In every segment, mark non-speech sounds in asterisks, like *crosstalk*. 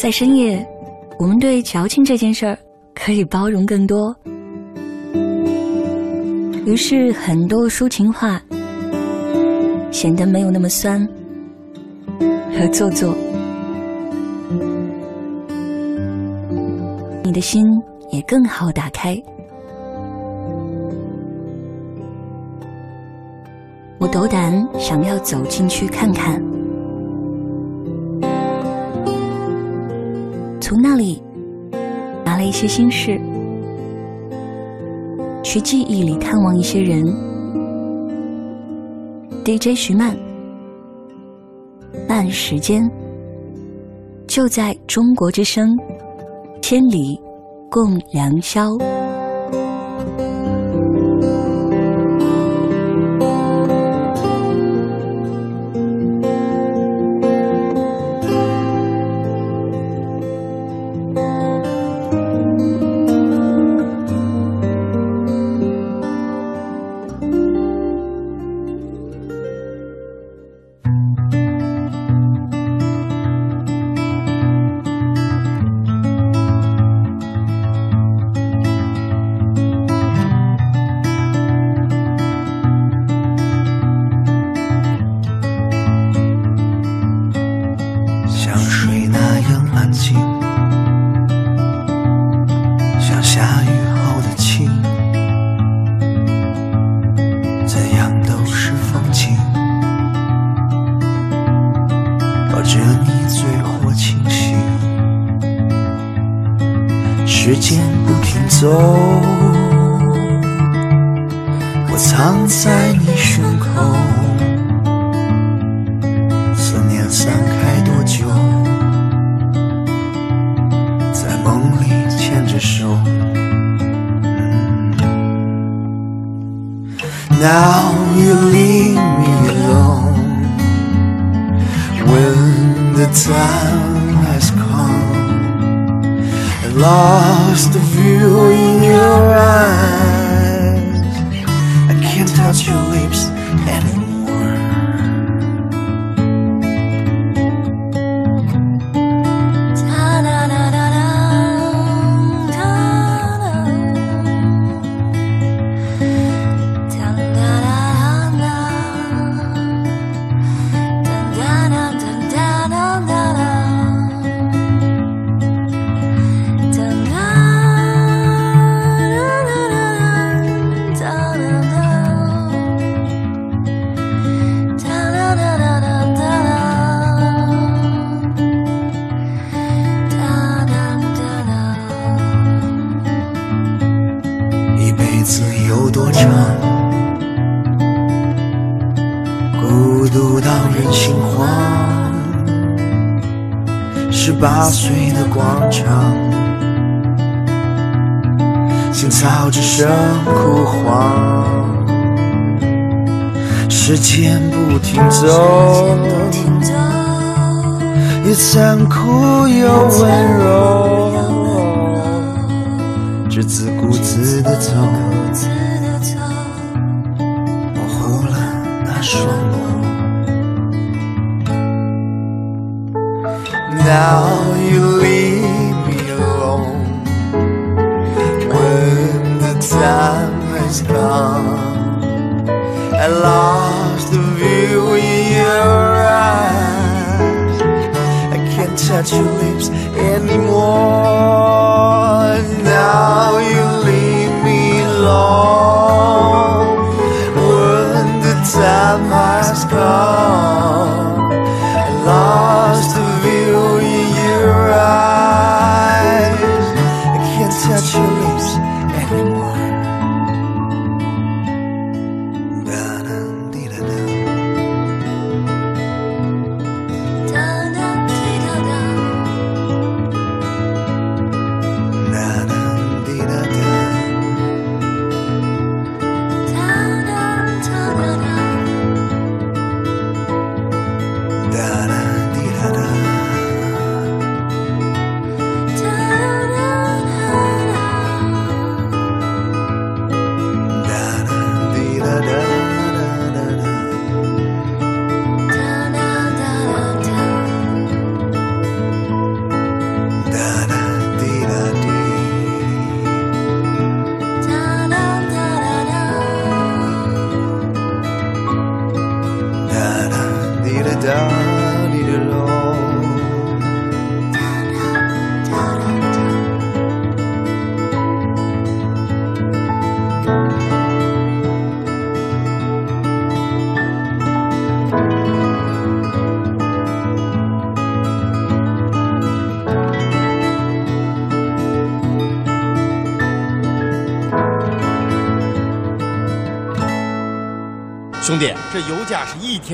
在深夜，我们对矫情这件事儿可以包容更多。于是，很多抒情话显得没有那么酸和做作，你的心也更好打开。我斗胆想要走进去看看，从那里拿了一些心事，去记忆里探望一些人。DJ 徐曼，慢时间就在中国之声，千里共良宵。双眸。Now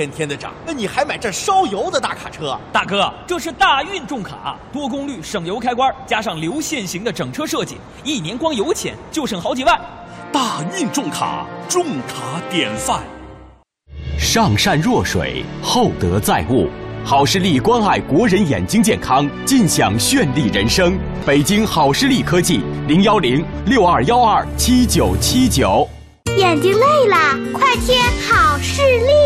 天天的涨，那你还买这烧油的大卡车？大哥，这是大运重卡，多功率省油开关，加上流线型的整车设计，一年光油钱就省好几万。大运重卡，重卡典范。上善若水，厚德载物。好视力关爱国人眼睛健康，尽享绚丽人生。北京好视力科技零幺零六二幺二七九七九。眼睛累了，快贴好视力。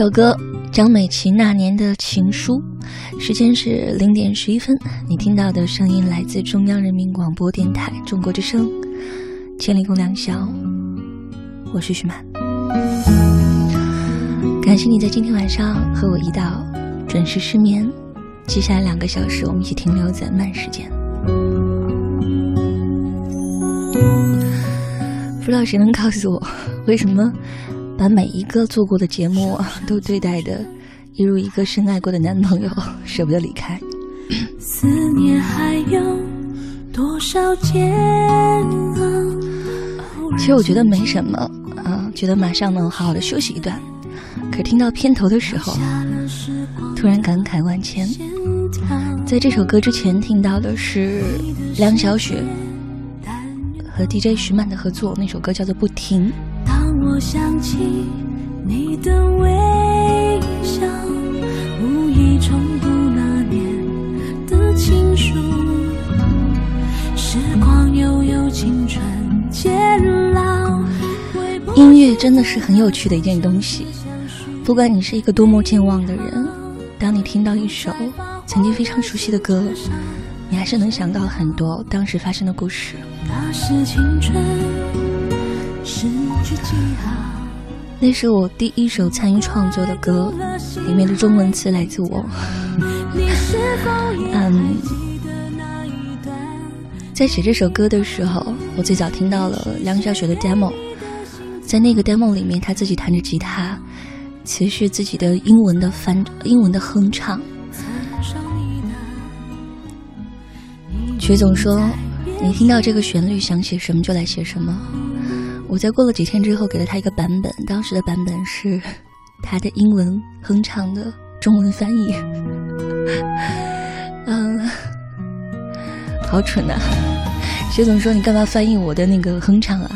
首歌，张美琪那年的情书，时间是零点十一分，你听到的声音来自中央人民广播电台中国之声，千里共良宵，我是徐曼。感谢你在今天晚上和我一道准时失眠，接下来两个小时我们一起停留在慢时间。不知道谁能告诉我，为什么把每一个做过的节目 *laughs* 都对待的一如一个深爱过的男朋友，*laughs* 舍不得离开？思念还有多少煎熬？其实我觉得没什么，啊，觉得马上能好好的休息一段。可听到片头的时候，突然感慨万千。在这首歌之前听到的是梁晓雪和 DJ 徐曼的合作，那首歌叫做《不停》。当我想起你的微笑，无意重读那年的情书。时光悠悠，青春渐老。音乐真的是很有趣的一件东西。不管你是一个多么健忘的人，当你听到一首曾经非常熟悉的歌，你还是能想到很多当时发生的故事。那是青春。那是我第一首参与创作的歌，里面的中文词来自我。*laughs* 嗯，在写这首歌的时候，我最早听到了梁晓雪的 demo，在那个 demo 里面，她自己弹着吉他。其实自己的英文的翻英文的哼唱，曲总说：“你听到这个旋律想写什么就来写什么。”我在过了几天之后给了他一个版本，当时的版本是 *laughs* 他的英文哼唱的中文翻译。嗯，好蠢呐！薛总说：“你干嘛翻译我的那个哼唱啊？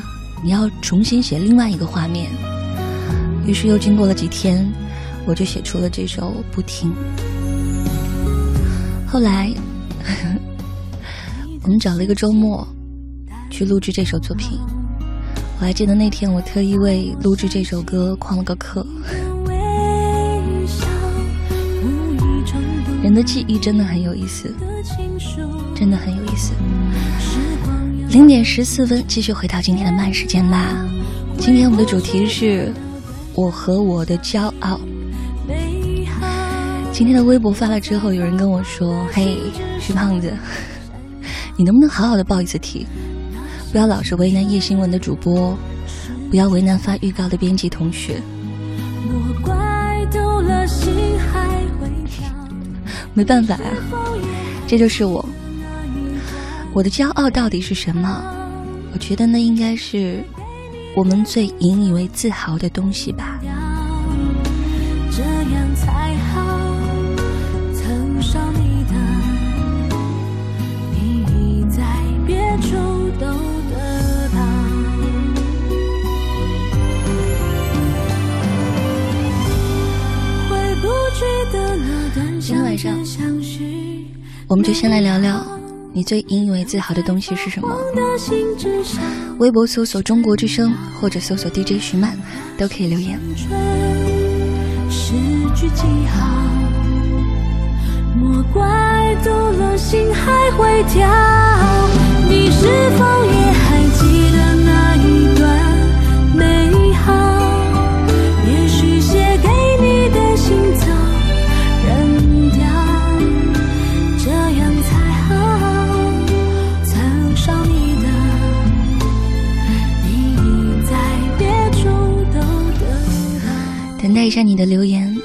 你要重新写另外一个画面。”于是又经过了几天，我就写出了这首《不停》。后来，*laughs* 我们找了一个周末去录制这首作品。我还记得那天，我特意为录制这首歌旷了个课。人的记忆真的很有意思，真的很有意思。零点十四分，继续回到今天的慢时间吧。今天我们的主题是。我和我的骄傲。今天的微博发了之后，有人跟我说：“嘿，徐胖子，你能不能好好的报一次题？不要老是为难夜新闻的主播，不要为难发预告的编辑同学。”没办法呀，这就是我。我的骄傲到底是什么？我觉得那应该是。我们最引以为自豪的东西吧。今天晚上，我们就先来聊聊。你最引以为自豪的东西是什么？微博搜索“中国之声”或者搜索 “DJ 徐曼”，都可以留言。失去记号，莫怪读了心还会跳。你是否也还记得那一段看。你的留言。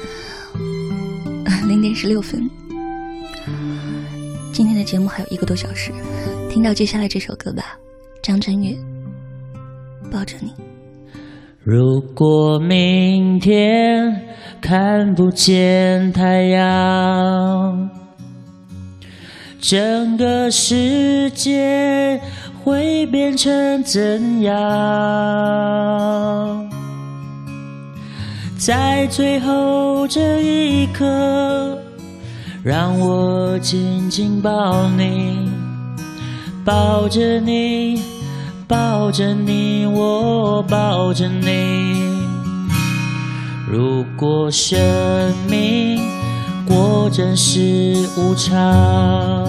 零点十六分，今天的节目还有一个多小时，听到接下来这首歌吧，张震岳，抱着你。如果明天看不见太阳，整个世界会变成怎样？在最后这一刻，让我紧紧抱你，抱着你，抱着你，我抱着你。如果生命果真是无常。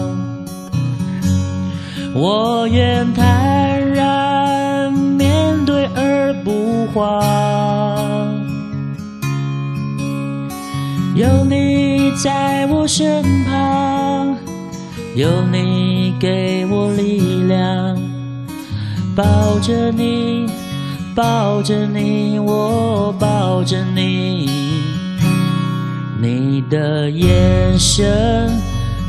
我愿坦然面对而不慌，有你在我身旁，有你给我力量，抱着你。抱着你，我抱着你，你的眼神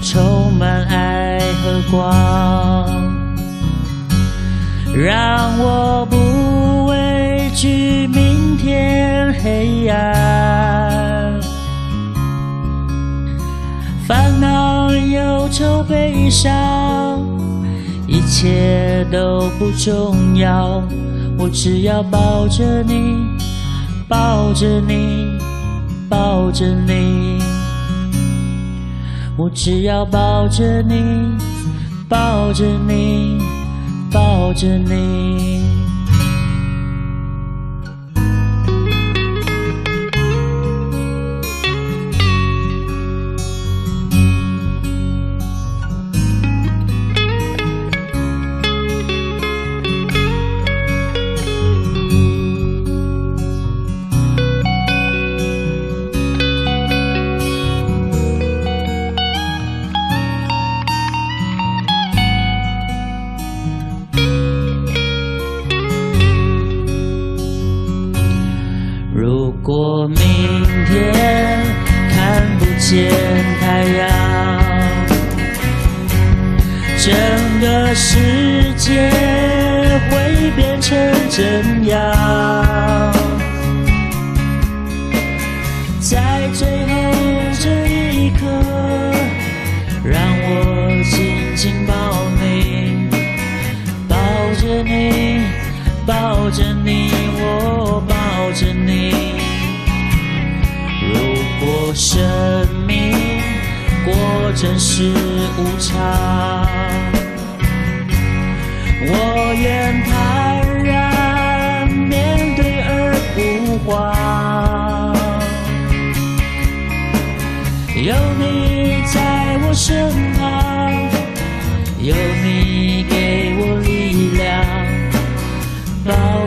充满爱和光，让我不畏惧明天黑暗，烦恼、忧愁、悲伤，一切都不重要。我只要抱着你，抱着你，抱着你。我只要抱着你，抱着你，抱着你。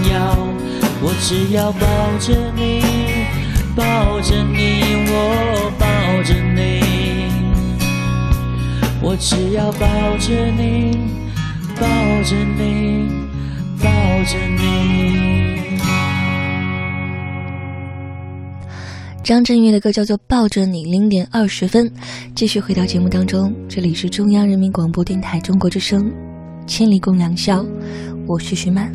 要。只要抱着你，抱着你，我抱着你。我只要抱着你，抱着你，抱着你。张震岳的歌叫做《抱着你》，零点二十分，继续回到节目当中。这里是中央人民广播电台中国之声，千里共良宵，我是徐曼。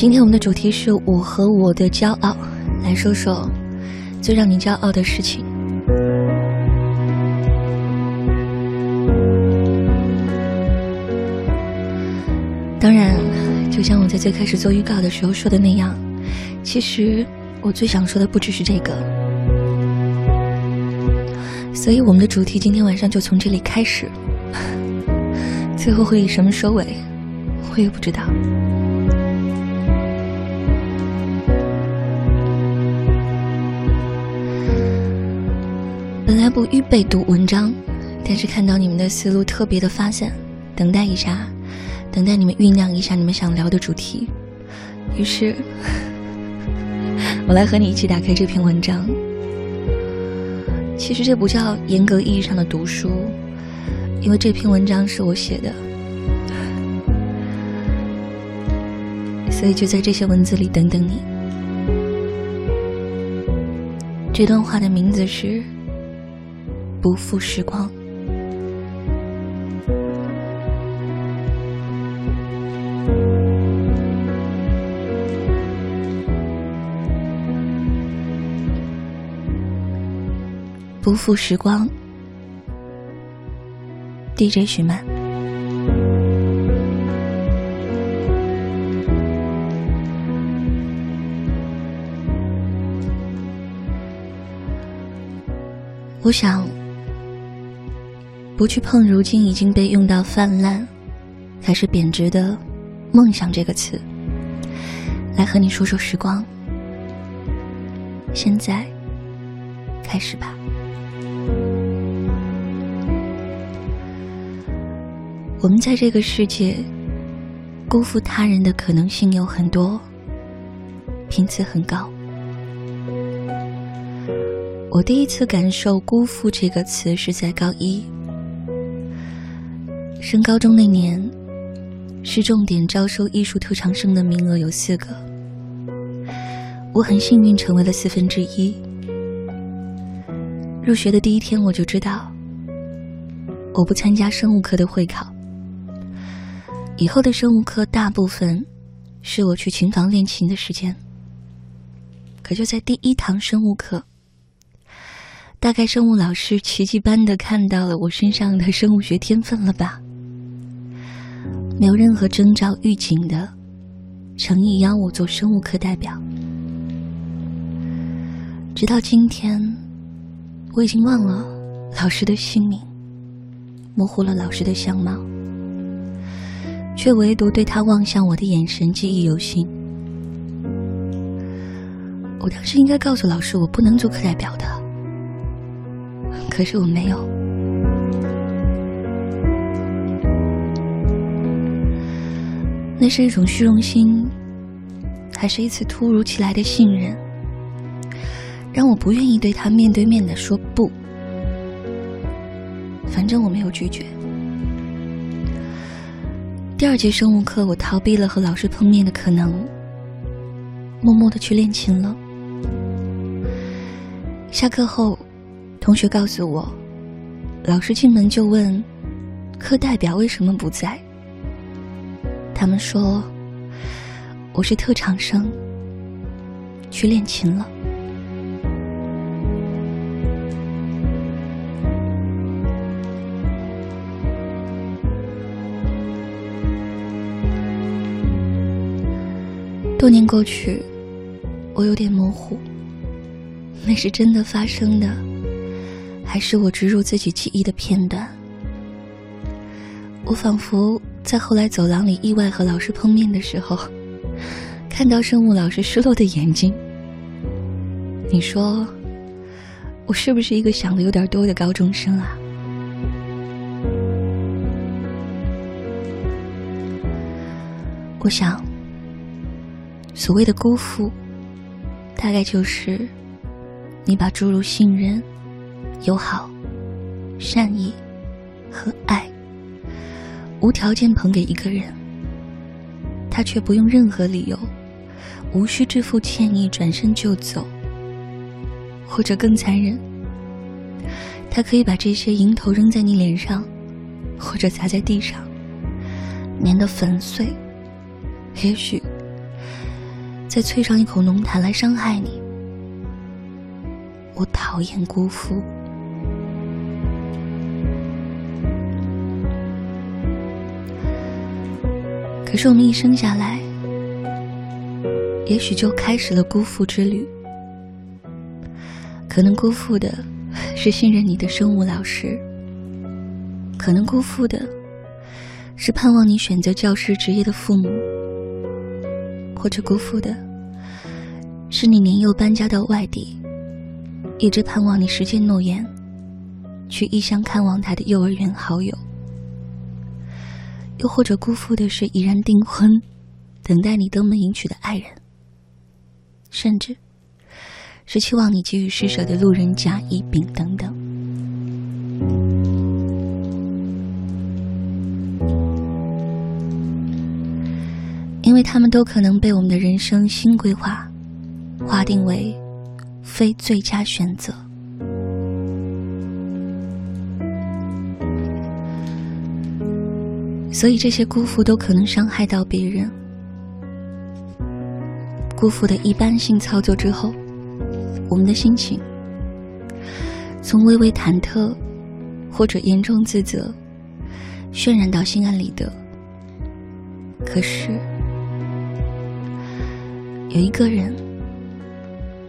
今天我们的主题是我和我的骄傲，来说说最让你骄傲的事情。当然，就像我在最开始做预告的时候说的那样，其实我最想说的不只是这个。所以我们的主题今天晚上就从这里开始，最后会以什么收尾，我也不知道。本来不预备读文章，但是看到你们的思路特别的发散，等待一下，等待你们酝酿一下你们想聊的主题。于是，我来和你一起打开这篇文章。其实这不叫严格意义上的读书，因为这篇文章是我写的，所以就在这些文字里等等你。这段话的名字是。不负时光。不负时光，DJ 徐曼。我想，不去碰如今已经被用到泛滥，还是贬值的“梦想”这个词，来和你说说时光。现在，开始吧。我们在这个世界，辜负他人的可能性有很多，频次很高。我第一次感受“辜负”这个词是在高一，升高中那年，市重点招收艺术特长生的名额有四个，我很幸运成为了四分之一。入学的第一天，我就知道，我不参加生物课的会考，以后的生物课大部分是我去琴房练琴的时间。可就在第一堂生物课。大概生物老师奇迹般的看到了我身上的生物学天分了吧？没有任何征兆预警的，诚意邀我做生物课代表。直到今天，我已经忘了老师的姓名，模糊了老师的相貌，却唯独对他望向我的眼神记忆犹新。我当时应该告诉老师，我不能做课代表的。可是我没有，那是一种虚荣心，还是一次突如其来的信任，让我不愿意对他面对面的说不。反正我没有拒绝。第二节生物课，我逃避了和老师碰面的可能，默默的去练琴了。下课后。同学告诉我，老师进门就问：“课代表为什么不在？”他们说：“我是特长生，去练琴了。”多年过去，我有点模糊，那是真的发生的。还是我植入自己记忆的片段。我仿佛在后来走廊里意外和老师碰面的时候，*laughs* 看到生物老师失落的眼睛。你说，我是不是一个想的有点多的高中生啊？我想，所谓的辜负，大概就是你把诸如信任。友好、善意和爱，无条件捧给一个人，他却不用任何理由，无需支付歉意，转身就走。或者更残忍，他可以把这些蝇头扔在你脸上，或者砸在地上，碾得粉碎。也许再啐上一口浓痰来伤害你。我讨厌辜负。可是我们一生下来，也许就开始了辜负之旅。可能辜负的是信任你的生物老师，可能辜负的是盼望你选择教师职业的父母，或者辜负的是你年幼搬家到外地，一直盼望你实践诺言，去异乡看望他的幼儿园好友。又或者辜负的是已然订婚、等待你登门迎娶的爱人，甚至是期望你给予施舍的路人甲、乙、丙等等，因为他们都可能被我们的人生新规划划定为非最佳选择。所以这些辜负都可能伤害到别人。辜负的一般性操作之后，我们的心情从微微忐忑或者严重自责，渲染到心安理得。可是，有一个人，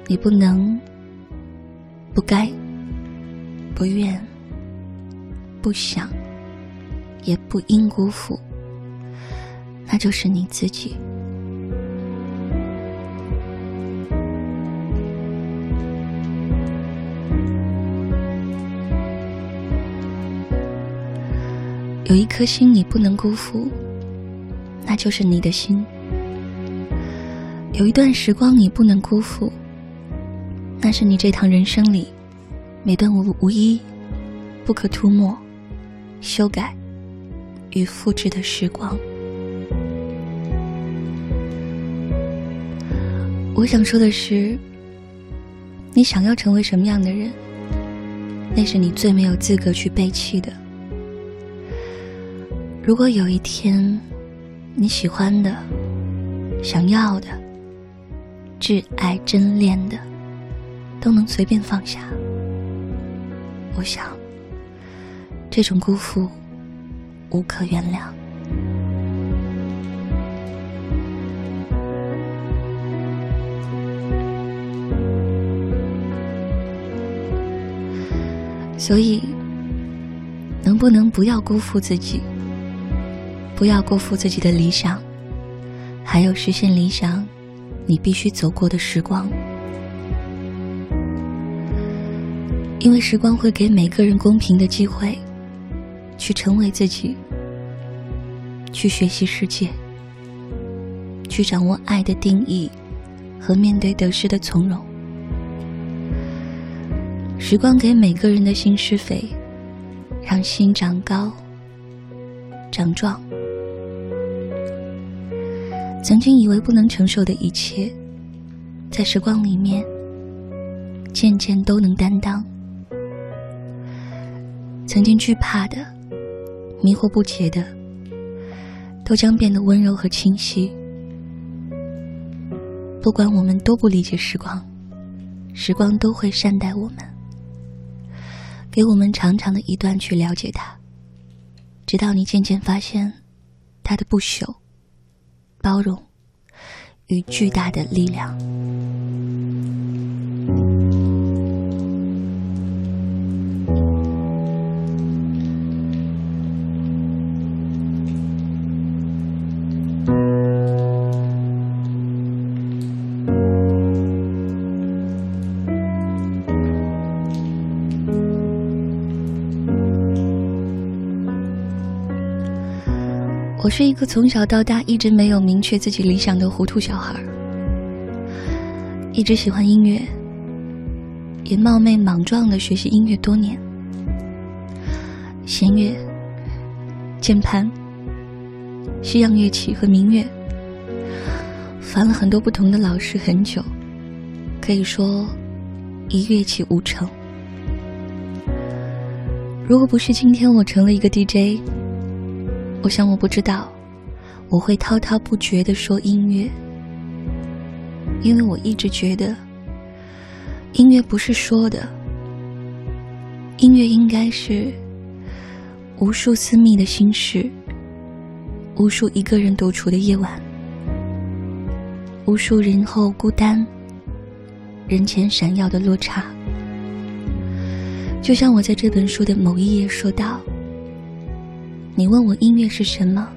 你不能、不该、不愿、不想，也不应辜负，那就是你自己。有一颗心你不能辜负，那就是你的心；有一段时光你不能辜负，那是你这趟人生里每段无无一不可涂抹、修改与复制的时光。我想说的是，你想要成为什么样的人，那是你最没有资格去背弃的。如果有一天，你喜欢的、想要的、挚爱、真恋的，都能随便放下，我想，这种辜负无可原谅。所以，能不能不要辜负自己？不要辜负自己的理想，还有实现理想，你必须走过的时光。因为时光会给每个人公平的机会，去成为自己，去学习世界，去掌握爱的定义和面对得失的从容。时光给每个人的心施肥，让心长高、长壮。曾经以为不能承受的一切，在时光里面渐渐都能担当。曾经惧怕的、迷惑不解的，都将变得温柔和清晰。不管我们多不理解时光，时光都会善待我们，给我们长长的一段去了解它，直到你渐渐发现它的不朽。包容与巨大的力量。我是一个从小到大一直没有明确自己理想的糊涂小孩一直喜欢音乐，也冒昧莽撞的学习音乐多年，弦乐、键盘、西洋乐器和民乐，烦了很多不同的老师很久，可以说一乐器无成。如果不是今天我成了一个 DJ。我想，我不知道，我会滔滔不绝的说音乐，因为我一直觉得，音乐不是说的，音乐应该是无数私密的心事，无数一个人独处的夜晚，无数人后孤单，人前闪耀的落差，就像我在这本书的某一页说到。你问我音乐是什么？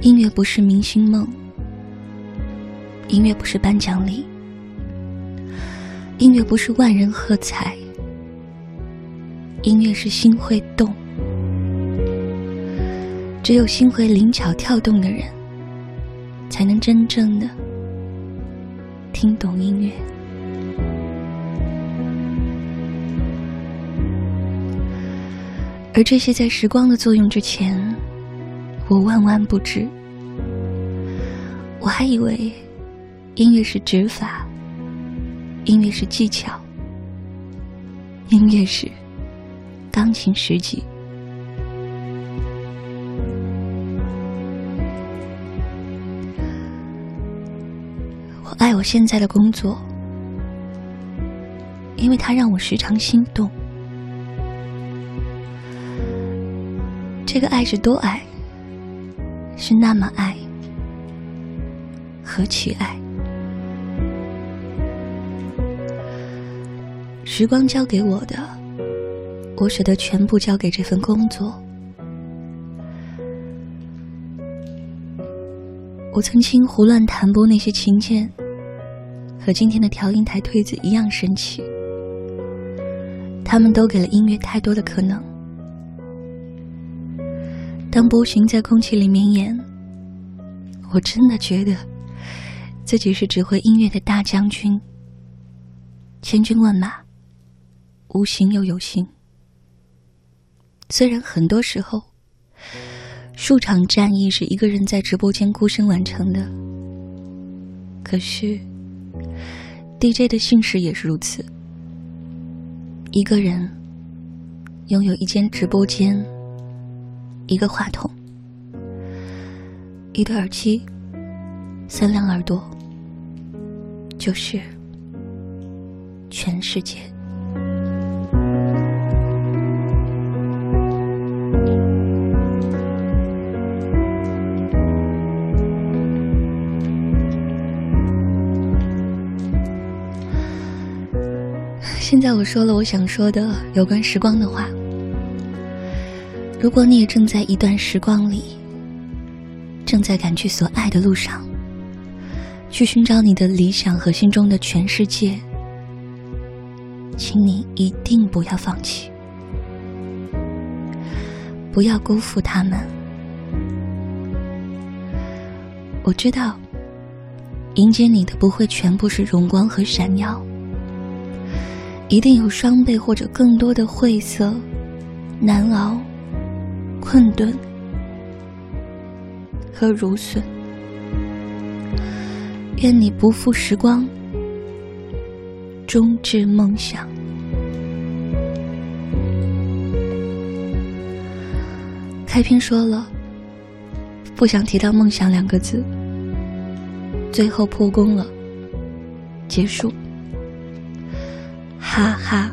音乐不是明星梦，音乐不是颁奖礼，音乐不是万人喝彩，音乐是心会动。只有心会灵巧跳动的人，才能真正的听懂音乐。而这些在时光的作用之前，我万万不知。我还以为音乐是指法，音乐是技巧，音乐是钢琴十级。我爱我现在的工作，因为它让我时常心动。这个爱是多爱，是那么爱，何其爱！时光交给我的，我舍得全部交给这份工作。我曾经胡乱弹拨那些琴键，和今天的调音台推子一样神奇。他们都给了音乐太多的可能。当波形在空气里绵延，我真的觉得自己是指挥音乐的大将军，千军万马，无形又有形。虽然很多时候。数场战役是一个人在直播间孤身完成的，可是 DJ 的姓氏也是如此。一个人拥有一间直播间，一个话筒，一对耳机，三辆耳朵，就是全世界。现在我说了我想说的有关时光的话。如果你也正在一段时光里，正在赶去所爱的路上，去寻找你的理想和心中的全世界，请你一定不要放弃，不要辜负他们。我知道，迎接你的不会全部是荣光和闪耀。一定有双倍或者更多的晦涩、难熬、困顿和如损。愿你不负时光，终至梦想。开篇说了，不想提到梦想两个字，最后破功了，结束。哈哈。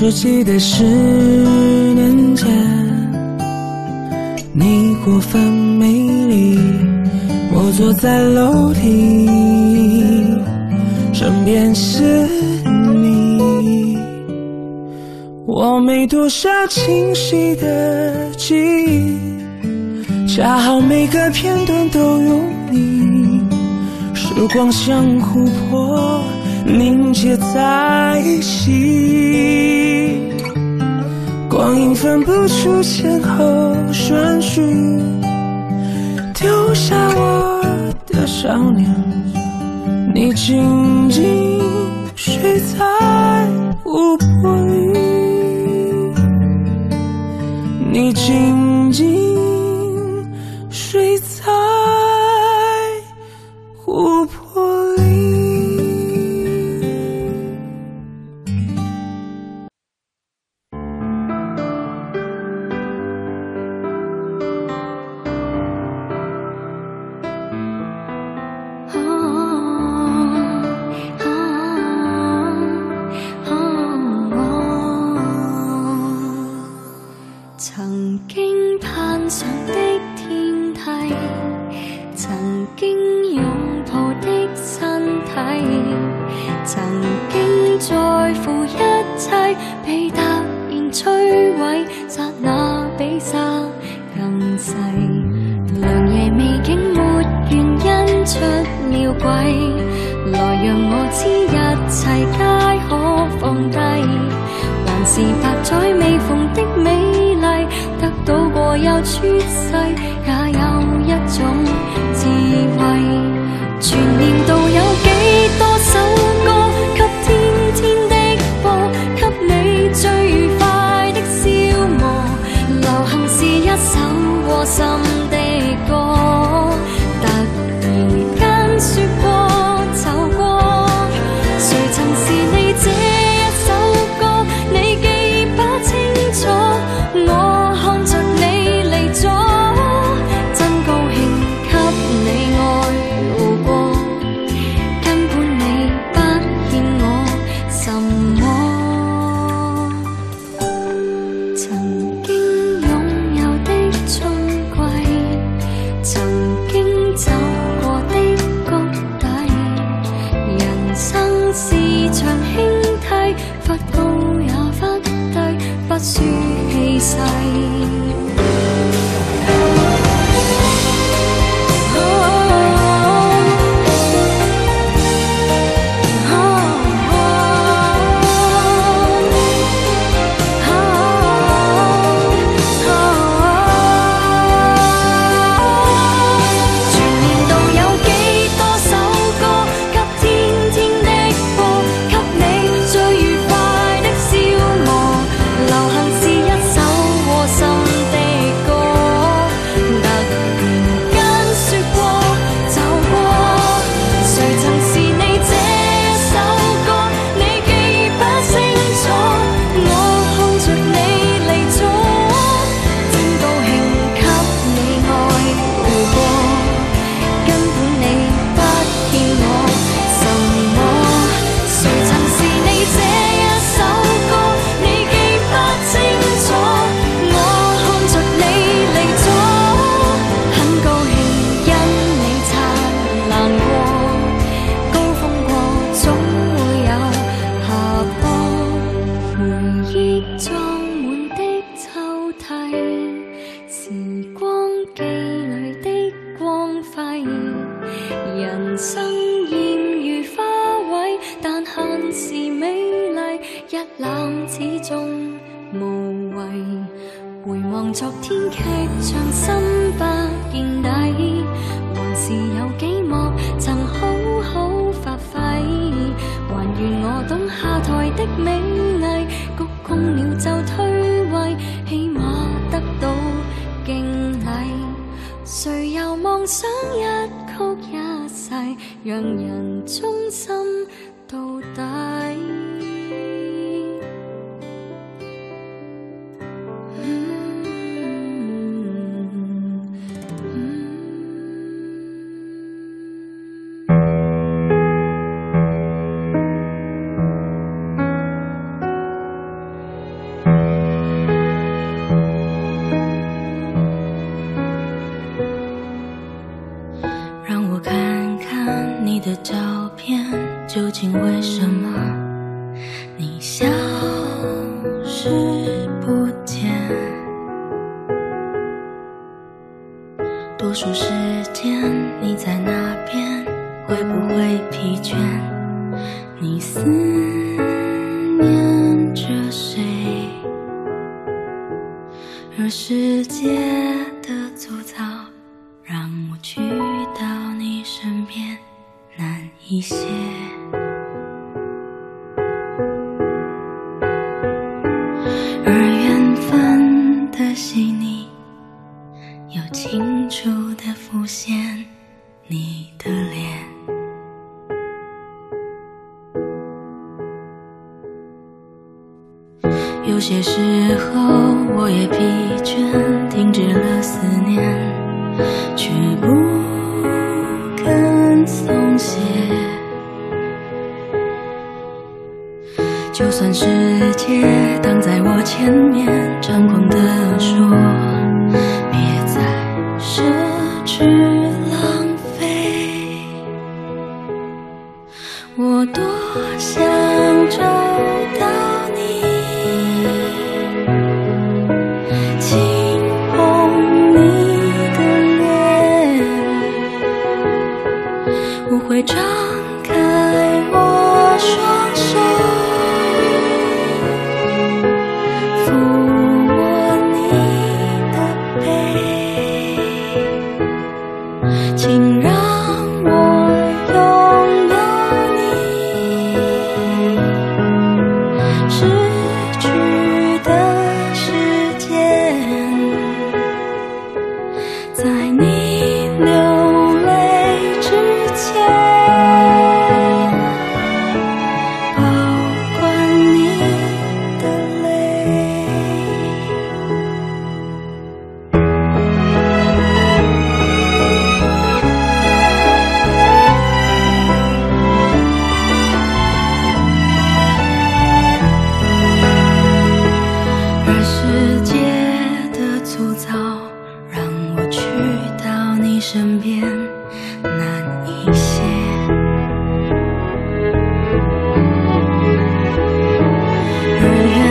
只记得十年前，你过分美丽，我坐在楼梯，身边是你，我没多少清晰的记忆，恰好每个片段都有你，时光像琥珀。结在一起。光阴分不出先后顺序，丢下我的少年，你静静睡在湖泊里，你静。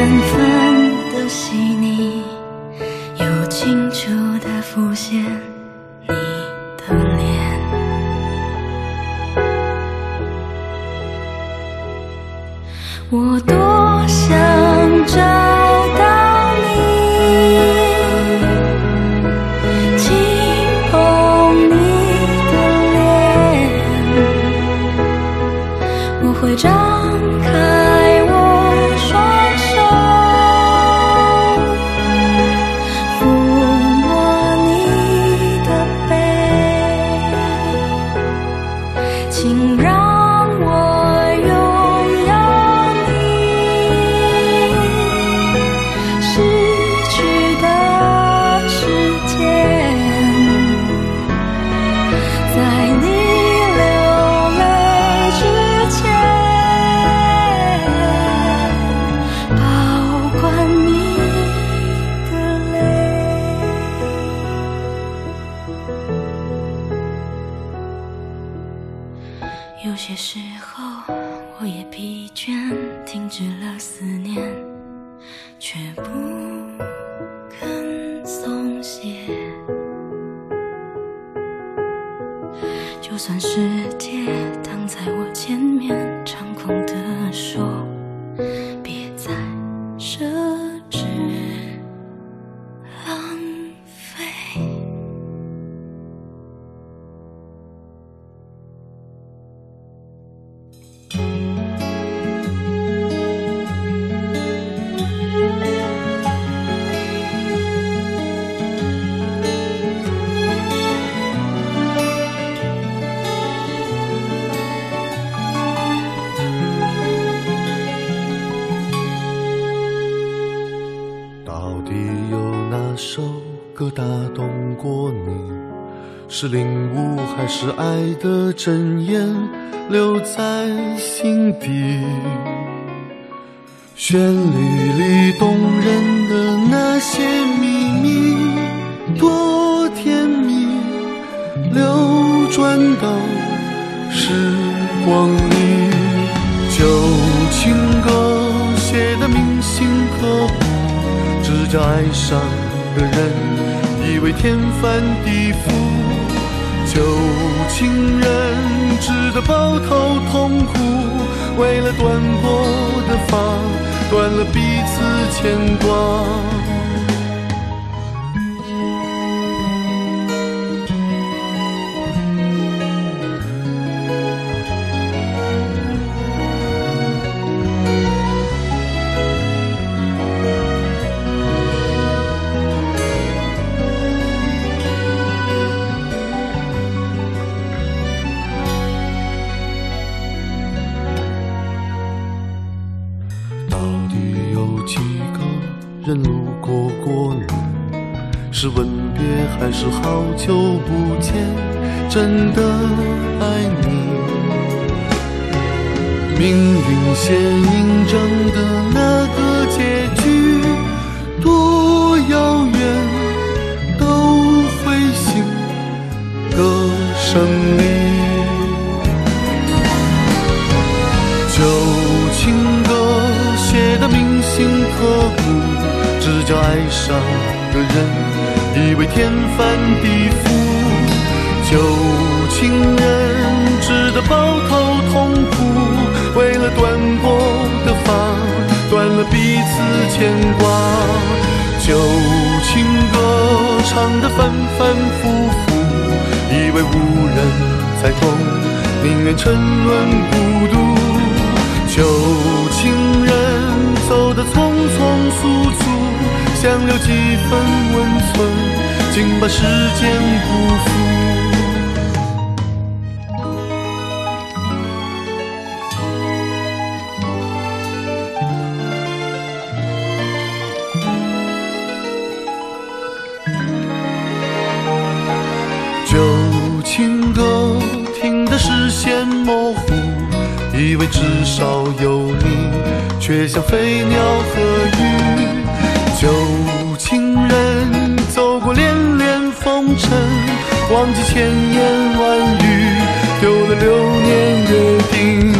平凡的心。的真言留在心底。旋律里动人的那些秘密多甜蜜流转到时光里旧情歌写的铭心刻骨只叫爱上的人以为天翻地覆。有情人只得抱头痛哭，为了断过的发，断了彼此牵挂。心刻骨，只叫爱上的人以为天翻地覆。旧情人值得抱头痛哭，为了断过的发，断了彼此牵挂。旧情歌唱得反反复复，以为无人在懂，宁愿沉沦孤独。旧想留几分温存，竟把时间辜负。旧情歌听得视线模糊，以为至少有你，却像飞鸟和忘记千言万语，丢了流年约定。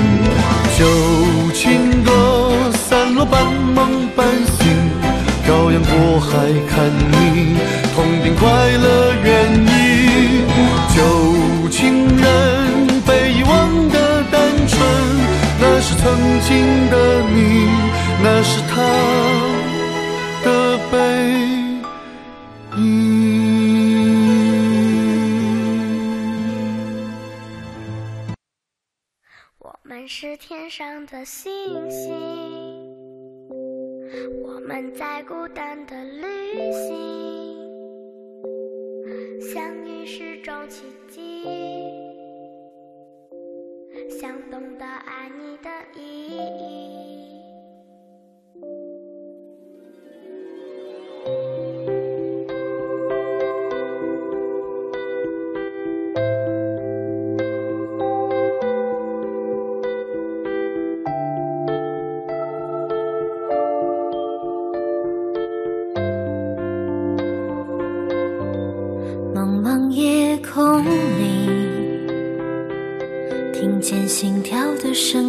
旧情歌散落半梦半醒，漂洋过海看你，痛并快乐原意。旧情人被遗忘的单纯，那是曾经的你，那是他的星星，我们在孤单的旅行，相遇是种奇迹，想懂得爱你的意义。的声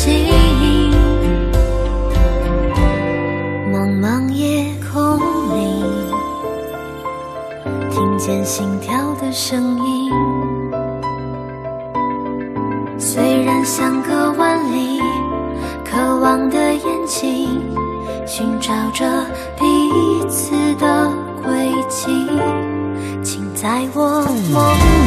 星茫茫夜空里听见心跳的声音虽然相隔万里渴望的眼睛寻找着彼此的轨迹请在我梦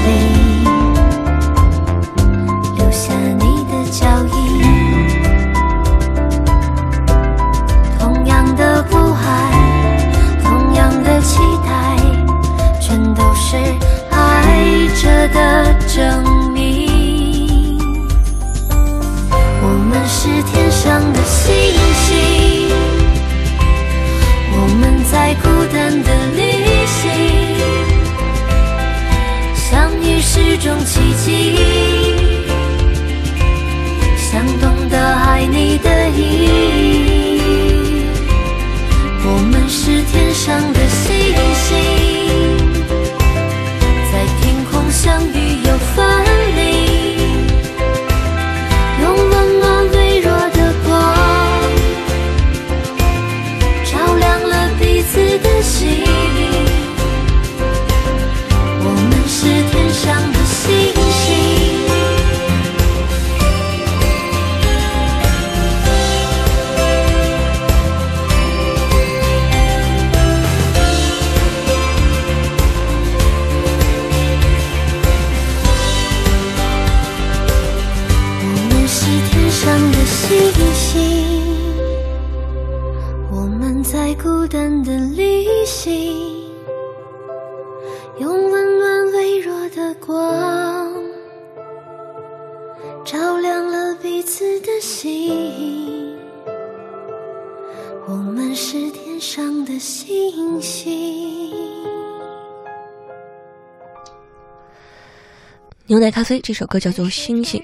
这首歌叫做《星星》。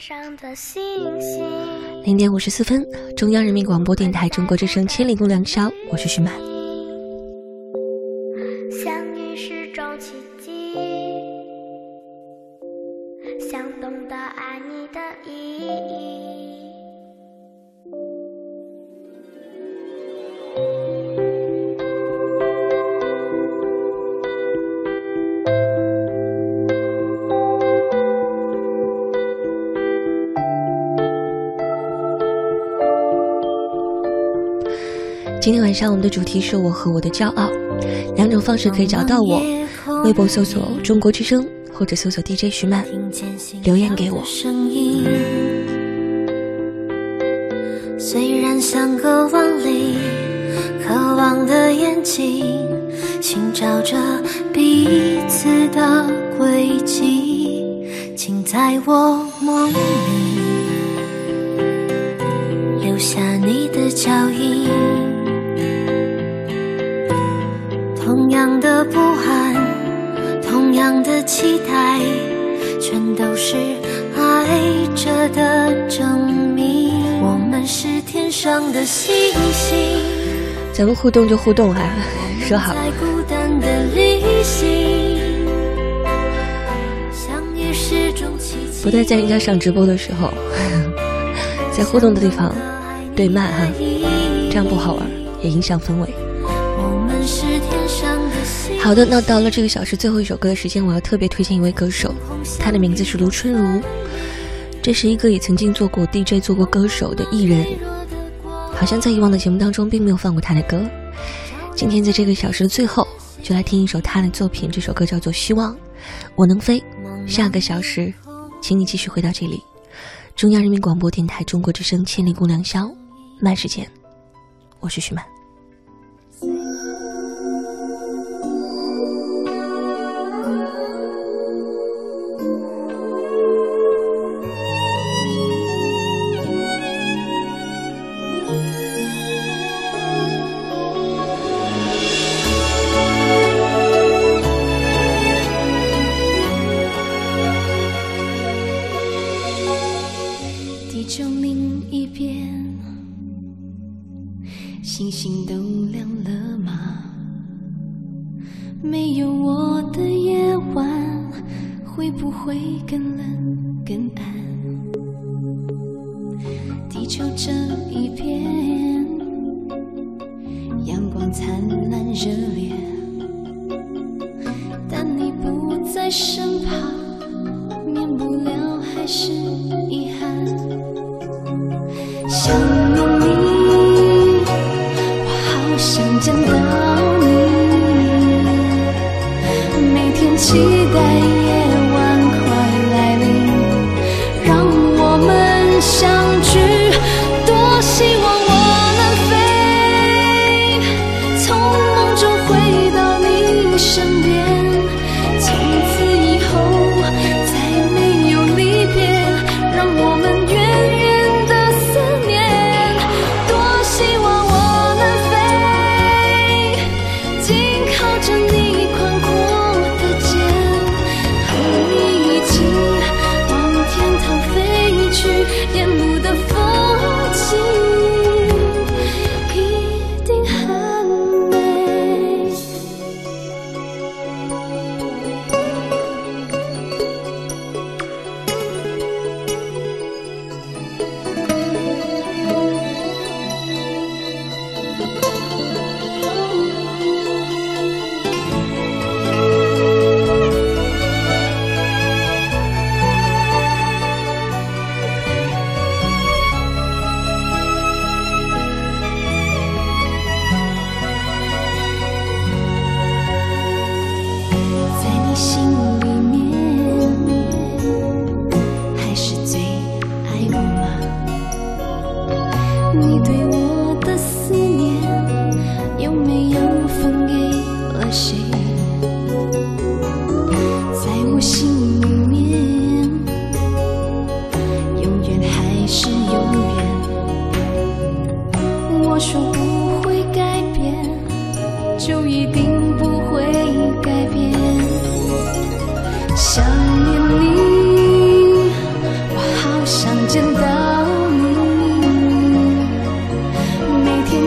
零点五十四分，中央人民广播电台中国之声《千里共良宵》，我是徐满。晚上我们的主题是我和我的骄傲，两种方式可以找到我：微博搜索“中国之声”或者搜索 DJ 徐曼，留言给我。虽然相隔万里，渴望的眼睛寻找着彼此的咱们互动就互动哈、说好了。在孤单的旅行，相遇是种奇迹。不带在人家上直播的时候，*laughs* 在互动的地方对麦哈，这样不好玩，也影响氛围。我们是天上的星好的，那到了这个小时最后一首歌的时间，我要特别推荐一位歌手，他的名字是卢春如，这是一个也曾经做过 DJ、做过歌手的艺人，好像在以往的节目当中并没有放过他的歌。今天在这个小时的最后，就来听一首他的作品，这首歌叫做《希望我能飞》。下个小时，请你继续回到这里，中央人民广播电台中国之声《千里共良宵》，慢时间，我是徐曼。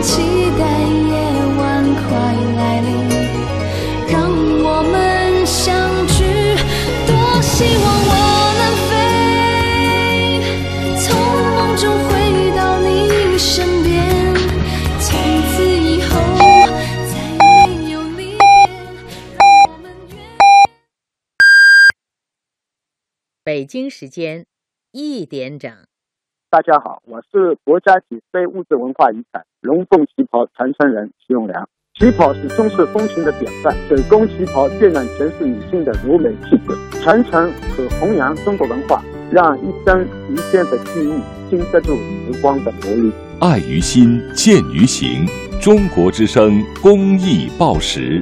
期待夜晚快来临，让我们相聚。多希望我能飞，从梦中回到你身边，从此以后。再没有离别，让我们远。北京时间一点整。大家好，我是国家级非物质文化遗产龙凤旗袍传承人徐永良。旗袍是中式风情的典范，手工旗袍渲染全是女性的柔美气质，传承和弘扬中国文化，让一生一世的记忆经得住时光的磨砺。爱于心，见于行。中国之声公益报时。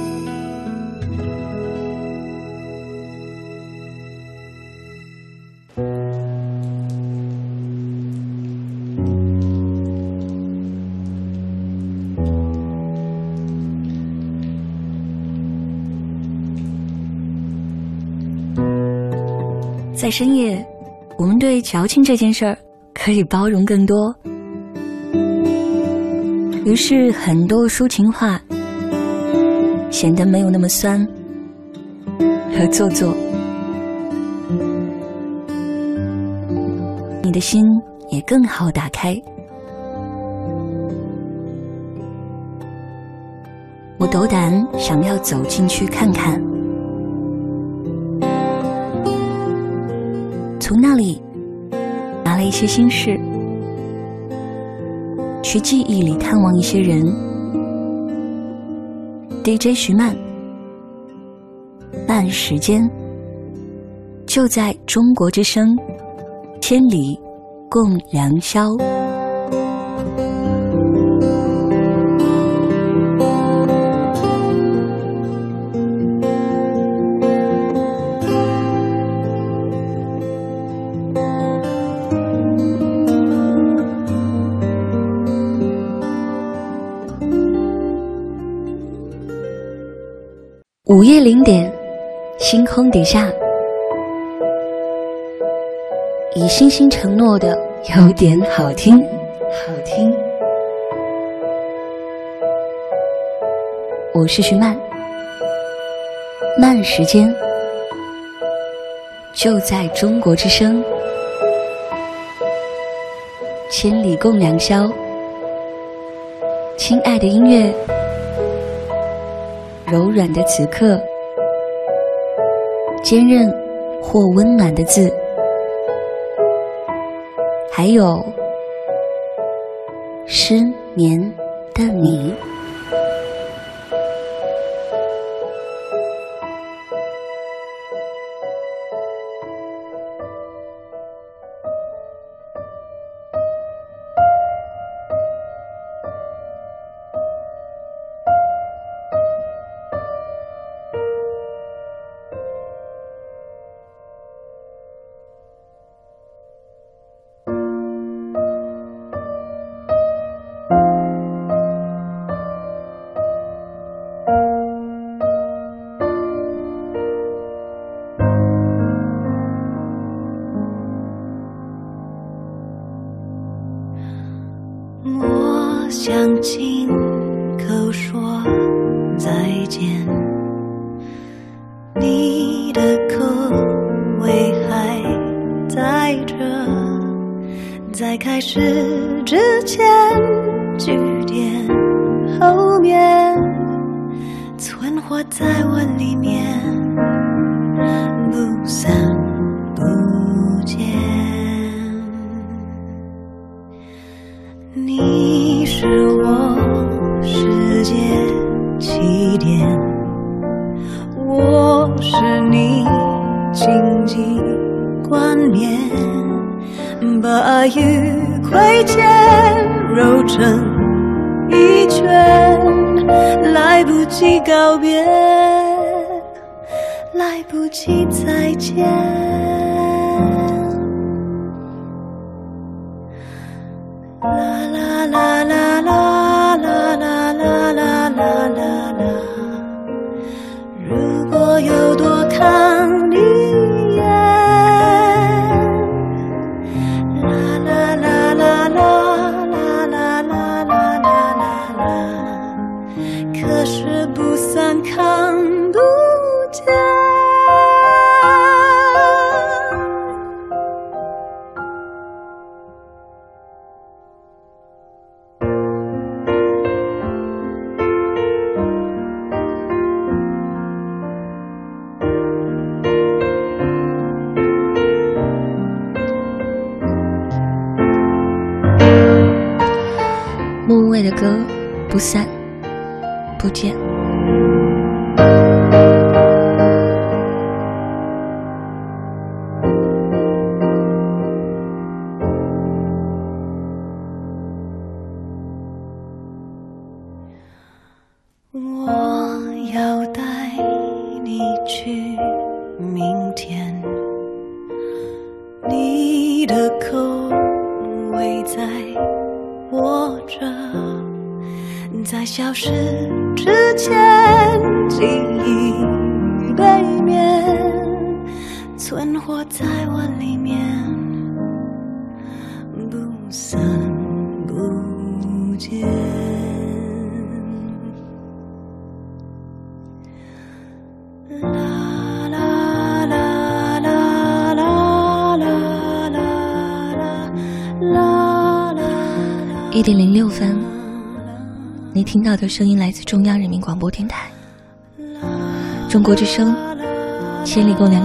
在深夜，我们对矫情这件事儿可以包容更多。于是，很多抒情话显得没有那么酸和做作，你的心也更好打开。我斗胆想要走进去看看。从那里拿了一些心事，去记忆里探望一些人。DJ 徐曼，慢时间就在中国之声，千里共良宵。午夜零点，星空底下，以星星承诺的有点好听，好听。我是徐曼，慢时间就在中国之声，千里共良宵。亲爱的音乐，柔软的此刻，坚韧或温暖的字，还有失眠的你。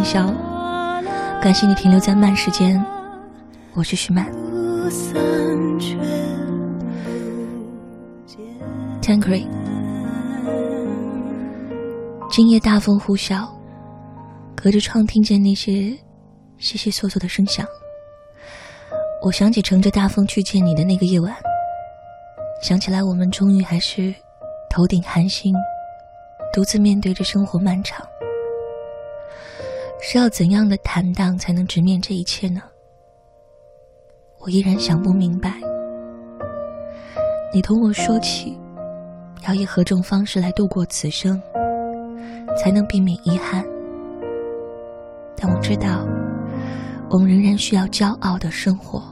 宵。感谢你停留在慢时间，我是徐曼。Tankery，今夜大风呼啸，隔着窗听见那些悉悉索索的声响。我想起乘着大风去见你的那个夜晚，想起来我们终于还是头顶寒星，独自面对着生活漫长。是要怎样的坦荡才能直面这一切呢？我依然想不明白。你同我说起，要以何种方式来度过此生，才能避免遗憾。但我知道，我们仍然需要骄傲的生活，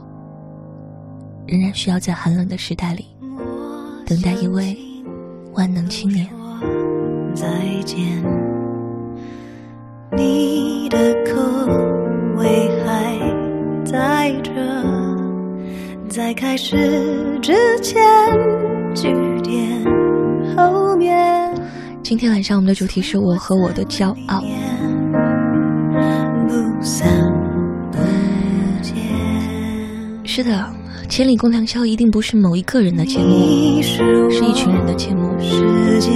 仍然需要在寒冷的时代里等待一位万能青年。再见，你的口味还在这，在开始之前，句点后面。今天晚上我们的主题是我和我的骄傲。不散不见，是的，《千里共良宵》一定不是某一个人的节目，是一群人的节目。世界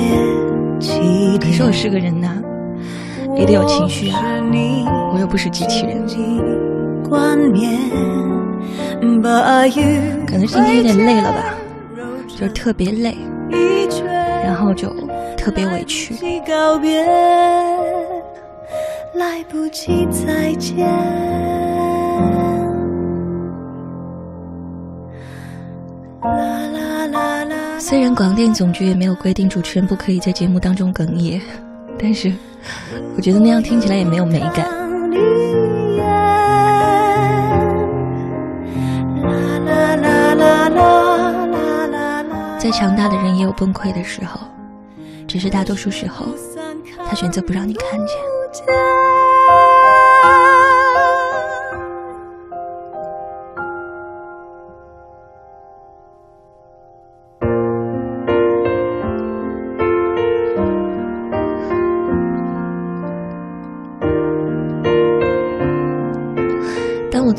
起可是我是个人呐、也得有情绪啊，我又不是机器人。可能今天有点累了吧，就特别累，然后就特别委屈。来不及再见。虽然广电总局也没有规定主持人不可以在节目当中哽咽，但是我觉得那样听起来也没有美感。再强大的人也有崩溃的时候，只是大多数时候，他选择不让你看见。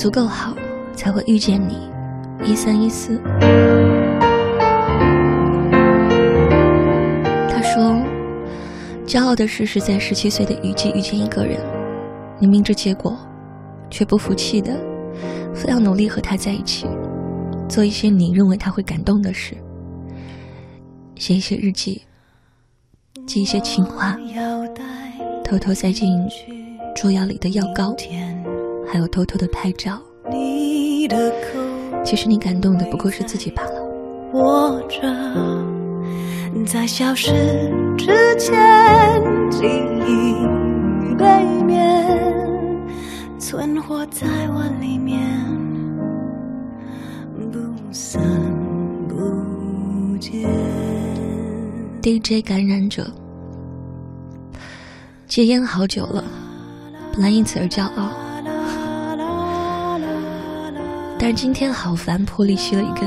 足够好，才会遇见你。一三一四。他说：“骄傲的事是在十七岁的雨季遇见一个人，你明知结果，却不服气的，非要努力和他在一起，做一些你认为他会感动的事，写一些日记，记一些情话，偷偷塞进桌药里的药膏，还有偷偷的拍照。你的口其实你感动的不过是自己罢了。”在消失之前，记忆背面，存活在我里面，不散不见。DJ 感染者，戒烟好久了，本来因此而骄傲，但是今天好烦，破例吸了一根。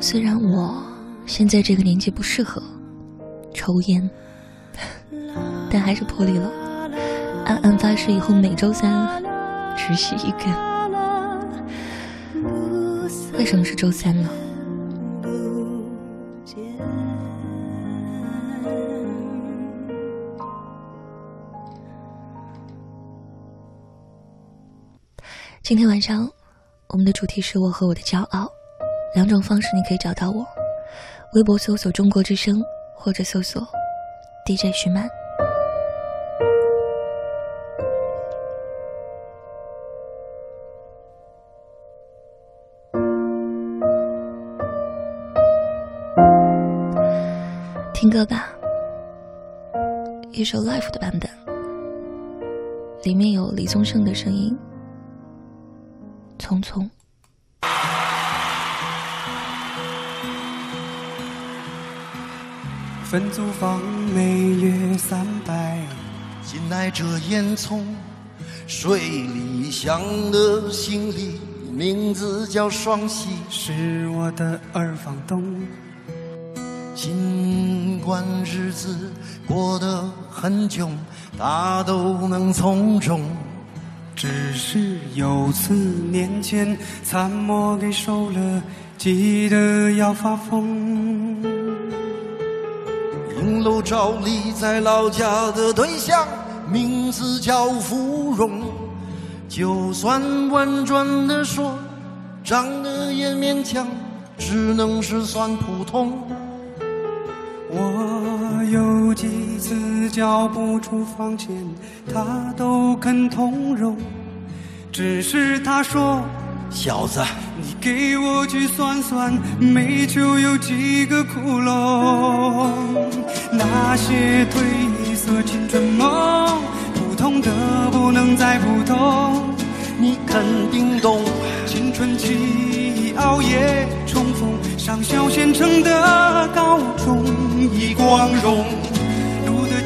虽然我现在这个年纪不适合抽烟，*laughs* 但还是破例了。暗暗发誓以后每周三只吸一根。为什么是周三呢？今天晚上我们的主题是我和我的骄傲，两种方式你可以找到我：微博搜索“中国之声”或者搜索 “DJ 徐曼”。听歌吧，一首 Life 的版本，里面有李宗盛的声音。匆匆。分租房每月三百，紧挨着烟囱，水里香的行李，名字叫双喜，是我的二房东。尽管日子过得很窘，他都能从容。只是有次年前参谋给收了，急得要发疯。影楼照例在老家的对象，名字叫芙蓉。就算婉转的说，长得也勉强，只能是算普通。我有几次交不出房钱，他都肯通融。只是他说小子，你给我去算算，煤球有几个窟窿？那些褪色青春梦，普通的不能再普通。你肯定懂，青春期熬夜冲锋，上小县城的高中已光荣。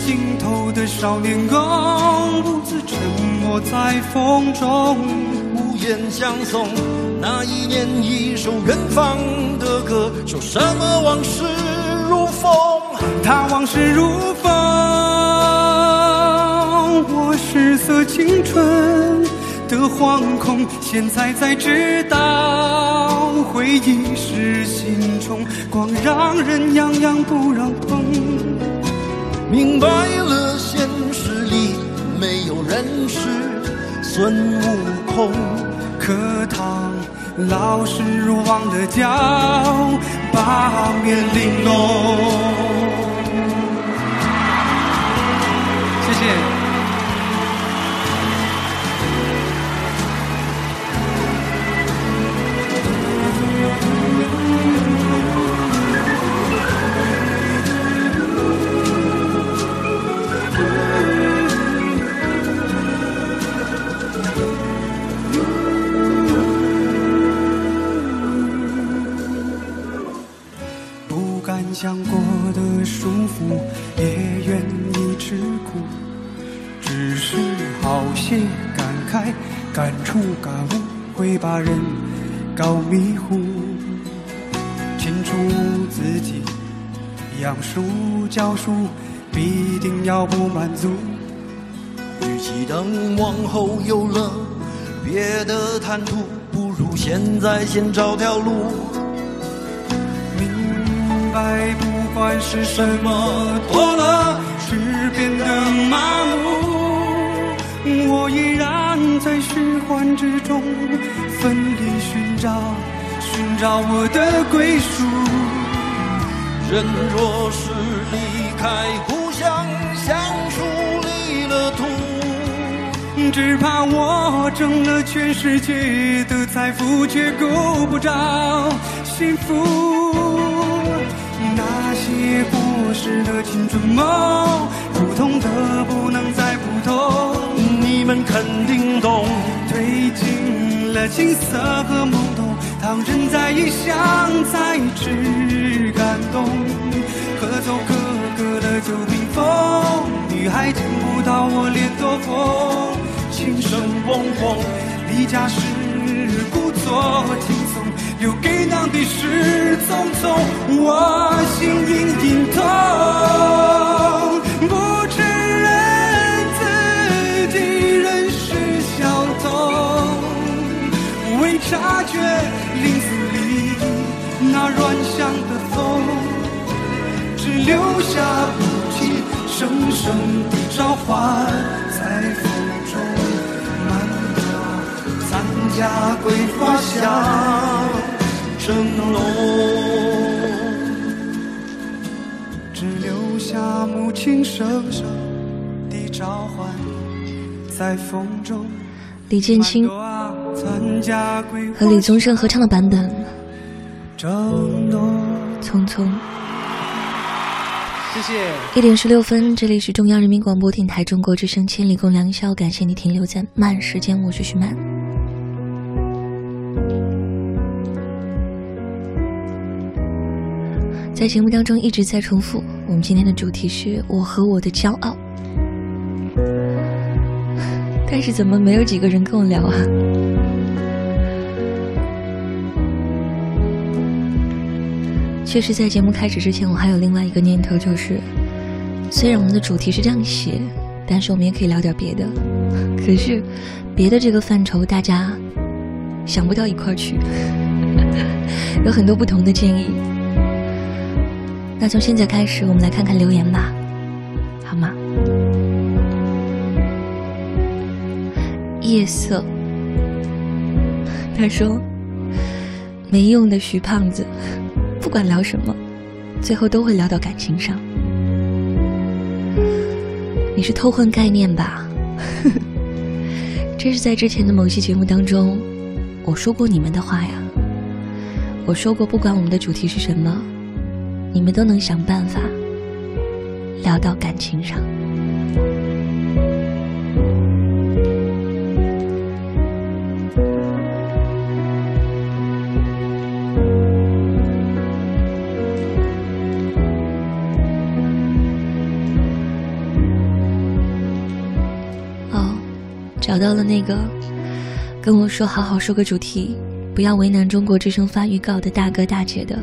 尽头的少年宫，独自沉默在风中。无言相送，那一年一首远方的歌，说什么往事如风，他往事如风，我失色青春的惶恐，现在才知道，回忆是心中，光让人痒痒不让碰。明白了，现实里没有人是孙悟空。课堂老师忘了教八面玲珑。想过的舒服，也愿意吃苦，只是好些感慨、感触、感悟，会把人搞迷糊。清楚自己养书教书，必定要不满足。与其等往后有了别的谈吐，不如现在先找条路。爱，不管是什么多了，是变得麻木。我依然在循环之中，奋力寻找，寻找我的归属。人若是离开故乡，像树离了土。只怕我挣了全世界的财富，却够不着幸福。那些过时的青春梦，普通的不能再普通。你们肯定懂，褪尽了青涩和懵懂。当人在异乡，才知感动。喝走哥哥的酒瓶风，女孩见不到我脸多红。琴声嗡嗡，离家时故作轻留给娘的是匆匆。我心隐隐痛，不承认自己仍是小童，未察觉林子里那软响的风，只留下母亲声声的召唤在风中。咱家桂花香只留下母亲声声的召唤在风中。李建清和李宗盛合唱的版本《匆匆》。谢谢。一点十六分，这里是中央人民广播电台中国之声《千里共良宵》，感谢你停留在慢时间，我是徐曼。在节目当中一直在重复，我们今天的主题是我和我的骄傲，但是怎么没有几个人跟我聊啊？确实，在节目开始之前，我还有另外一个念头，就是虽然我们的主题是这样写，但是我们也可以聊点别的。可是，别的这个范畴，大家想不到一块去，*laughs* 有很多不同的建议。那从现在开始，我们来看看留言吧，好吗？夜色，他说：“没用的徐胖子，不管聊什么，最后都会聊到感情上。你是偷换概念吧？*laughs* 这是在之前的某期节目当中，我说过你们的话呀。我说过，不管我们的主题是什么，你们都能想办法聊到感情上。哦，找到了那个跟我说好好说个主题。不要为难中国之声发预告的大哥大姐的，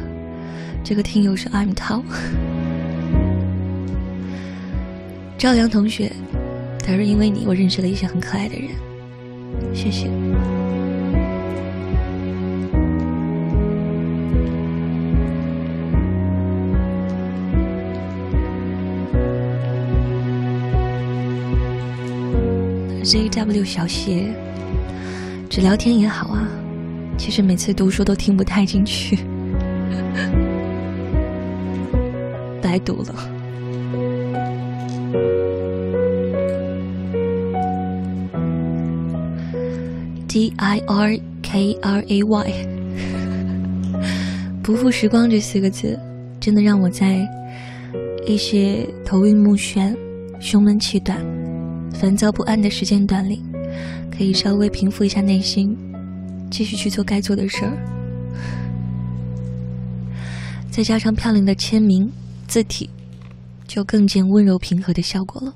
这个听友是 I'm 涛，赵阳同学，他说因为你我认识了一些很可爱的人，谢谢。ZW 小谢，只聊天也好啊。其实每次读书都听不太进去，白读了。D I R K R A Y，*laughs* 不负时光这四个字，真的让我在一些头晕目眩、胸闷气短、烦躁不安的时间段里，可以稍微平复一下内心。继续去做该做的事儿，再加上漂亮的签名字体，就更见温柔平和的效果了。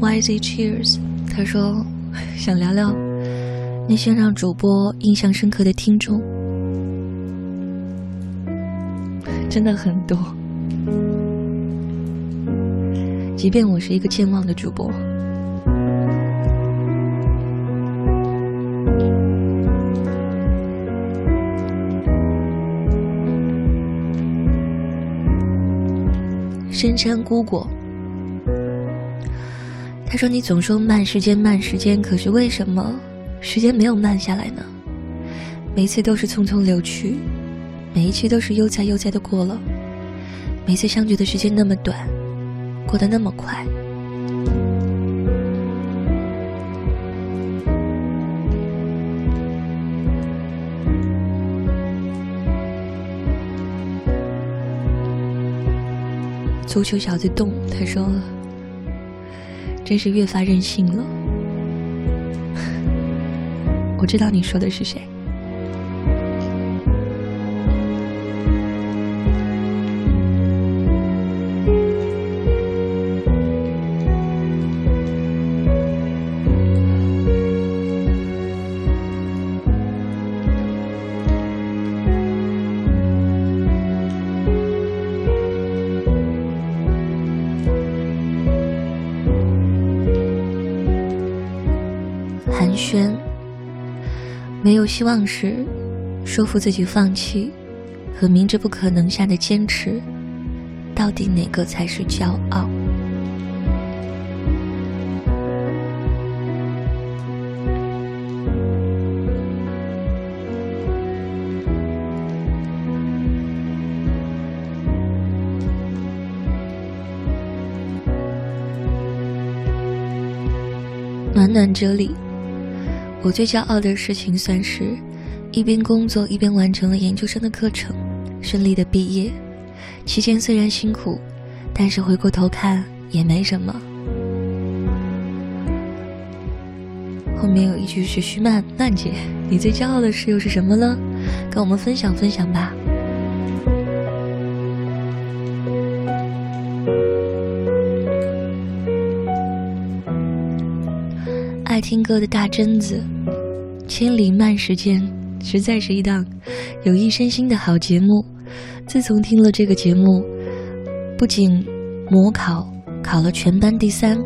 YZ Cheers，他说想聊聊那些让主播印象深刻的听众。真的很多，即便我是一个健忘的主播，深山姑果，他说：“你总说慢时间，慢时间，可是为什么时间没有慢下来呢？每次都是匆匆流去。”每一期都是悠哉悠哉的过了，每次相聚的时间那么短，过得那么快。足球小子动，他说：“真是越发任性了。*laughs* ”我知道你说的是谁。有希望时，说服自己放弃，和明知不可能下的坚持，到底哪个才是骄傲？暖暖这里。我最骄傲的事情，算是一边工作一边完成了研究生的课程，顺利的毕业。期间虽然辛苦，但是回过头看也没什么。后面有一句是徐曼曼姐，你最骄傲的事又是什么呢？跟我们分享分享吧。爱听歌的大贞子。千里慢时间，实在是一档有益身心的好节目。自从听了这个节目，不仅模考考了全班第三，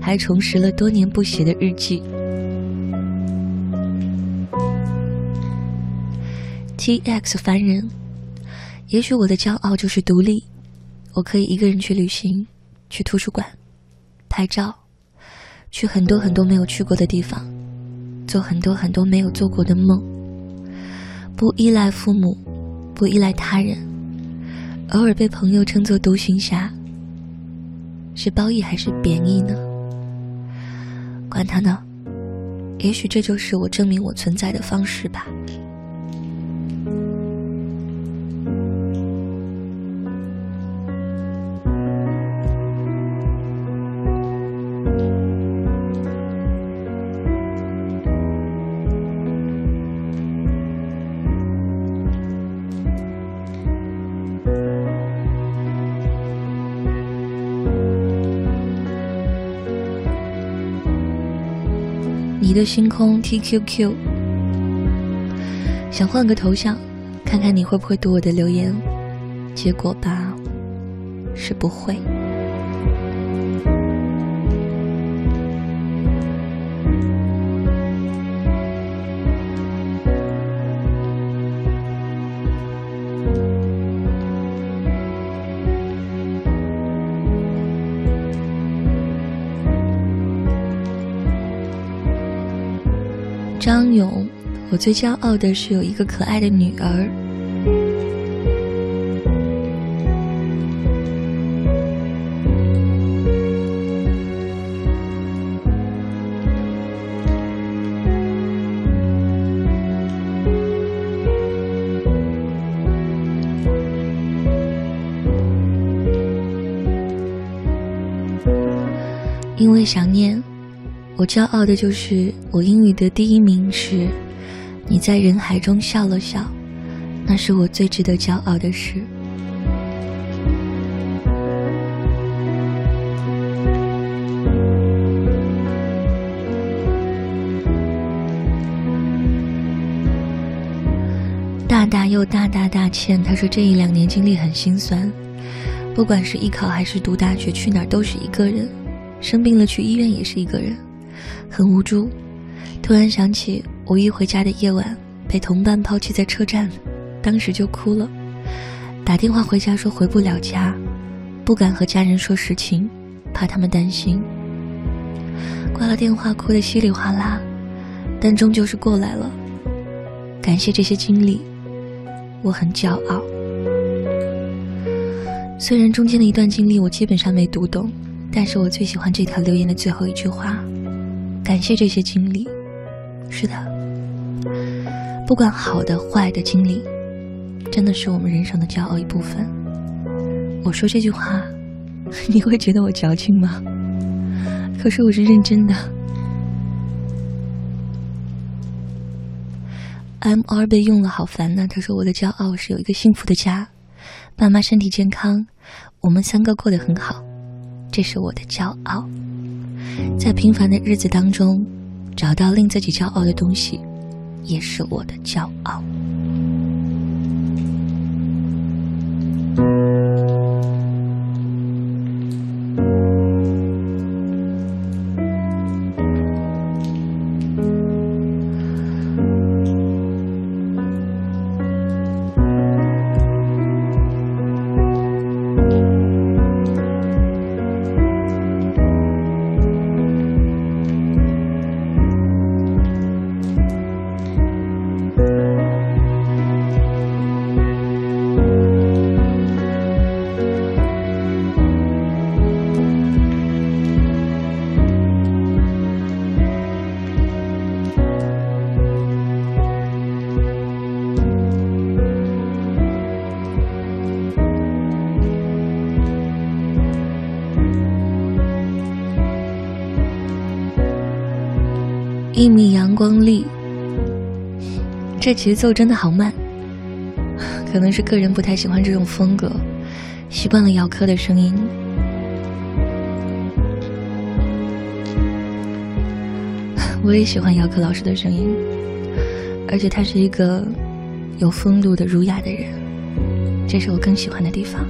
还重拾了多年不写的日记。T X 凡人，也许我的骄傲就是独立，我可以一个人去旅行，去图书馆，拍照，去很多很多没有去过的地方。做很多很多没有做过的梦，不依赖父母，不依赖他人，偶尔被朋友称作独行侠，是褒义还是贬义呢？管他呢，也许这就是我证明我存在的方式吧。你的星空 TQQ，想换个头像，看看你会不会读我的留言。结果吧，是不会。我最骄傲的是有一个可爱的女儿。因为想念。我骄傲的就是我英语的第一名是，在人海中笑了笑，那是我最值得骄傲的事。大大又大大大欠，他说这一两年经历很心酸，不管是艺考还是读大学，去哪儿都是一个人，生病了去医院也是一个人。很无助，突然想起五一回家的夜晚，被同伴抛弃在车站，当时就哭了。打电话回家说回不了家，不敢和家人说实情，怕他们担心。挂了电话，哭得稀里哗啦，但终究是过来了。感谢这些经历，我很骄傲。虽然中间的一段经历我基本上没读懂，但是我最喜欢这条留言的最后一句话。感谢这些经历，是的，不管好的坏的经历，真的是我们人生的骄傲一部分。我说这句话，*laughs* 你会觉得我矫情吗？可是我是认真的。M R 被用了，好烦呐。他说我的骄傲是有一个幸福的家，爸妈身体健康，我们三个过得很好，这是我的骄傲。在平凡的日子当中，找到令自己骄傲的东西，也是我的骄傲。这节奏真的好慢，可能是个人不太喜欢这种风格，习惯了姚科的声音。*laughs* 我也喜欢姚科老师的声音，而且他是一个有风度的儒雅的人，这是我更喜欢的地方。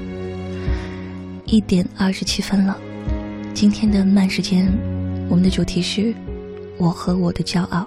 一点二十七分了，今天的慢时间，我们的主题是。我和我的骄傲。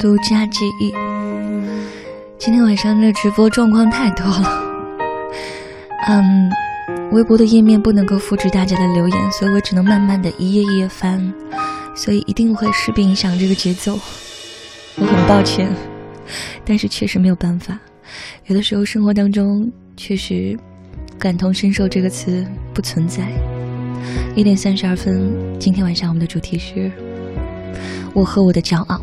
独家记忆。今天晚上的直播状况太多了，嗯，微博的页面不能够复制大家的留言，所以我只能慢慢的一页一页翻，所以一定会势必影响这个节奏。我很抱歉，但是确实没有办法。有的时候生活当中确实感同身受这个词不存在。一点三十二分，今天晚上我们的主题是“我和我的骄傲”。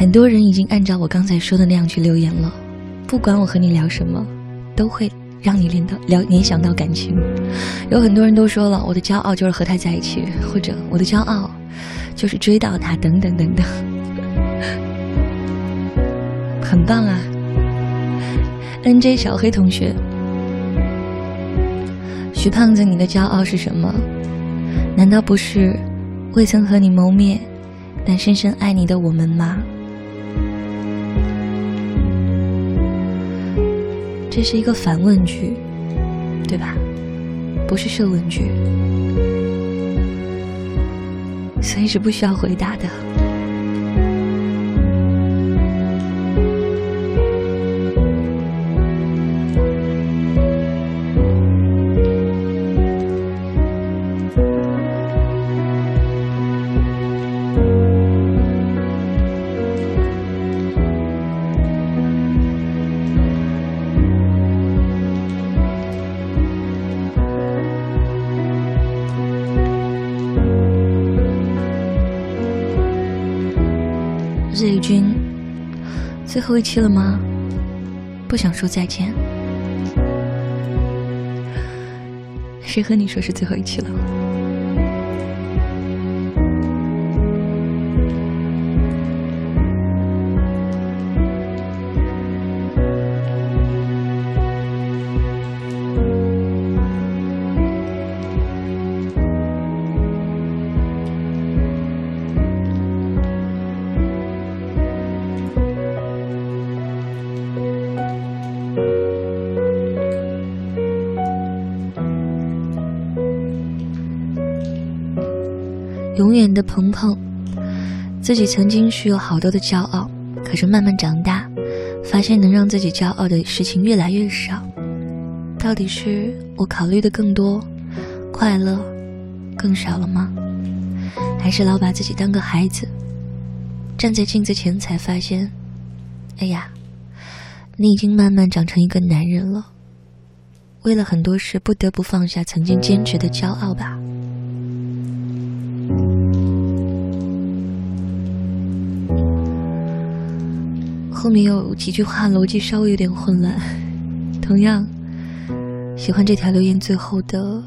很多人已经按照我刚才说的那样去留言了。不管我和你聊什么，都会让你联到聊联想到感情。有很多人都说了，我的骄傲就是和他在一起，或者我的骄傲就是追到他，等等等等。*laughs* 很棒啊！N J 小黑同学，徐胖子，你的骄傲是什么？难道不是未曾和你谋面，但深深爱你的我们吗？这是一个反问句，对吧？不是设问句，所以是不需要回答的。一期了吗？不想说再见。谁和你说是最后一期了？自己曾经是有好多的骄傲，可是慢慢长大，发现能让自己骄傲的事情越来越少。到底是我考虑的更多，快乐更少了吗？还是老把自己当个孩子，站在镜子前才发现，哎呀，你已经慢慢长成一个男人了。为了很多事，不得不放下曾经坚持的骄傲吧。后面有几句话逻辑稍微有点混乱。*laughs* 同样，喜欢这条留言最后的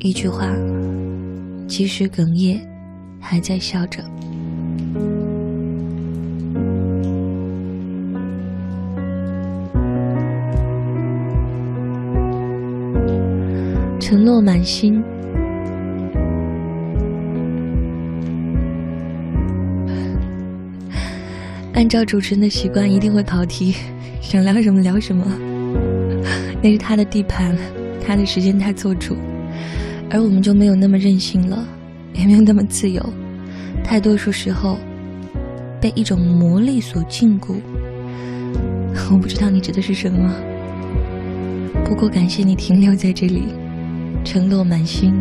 一句话：即使哽咽，还在笑着。承诺满心。按照主持人的习惯，一定会跑题，*laughs* 想聊什么聊什么。*laughs* 那是他的地盘，他的时间他做主，而我们就没有那么任性了，也没有那么自由。大多数时候，被一种魔力所禁锢。我不知道你指的是什么，不过感谢你停留在这里，承诺满心。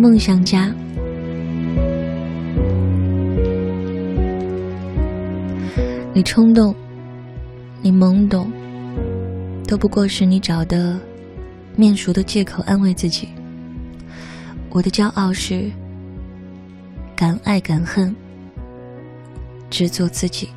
梦想家，你冲动，你懵懂，都不过是你找的面熟的借口安慰自己。我的骄傲是敢爱敢恨，只做自己。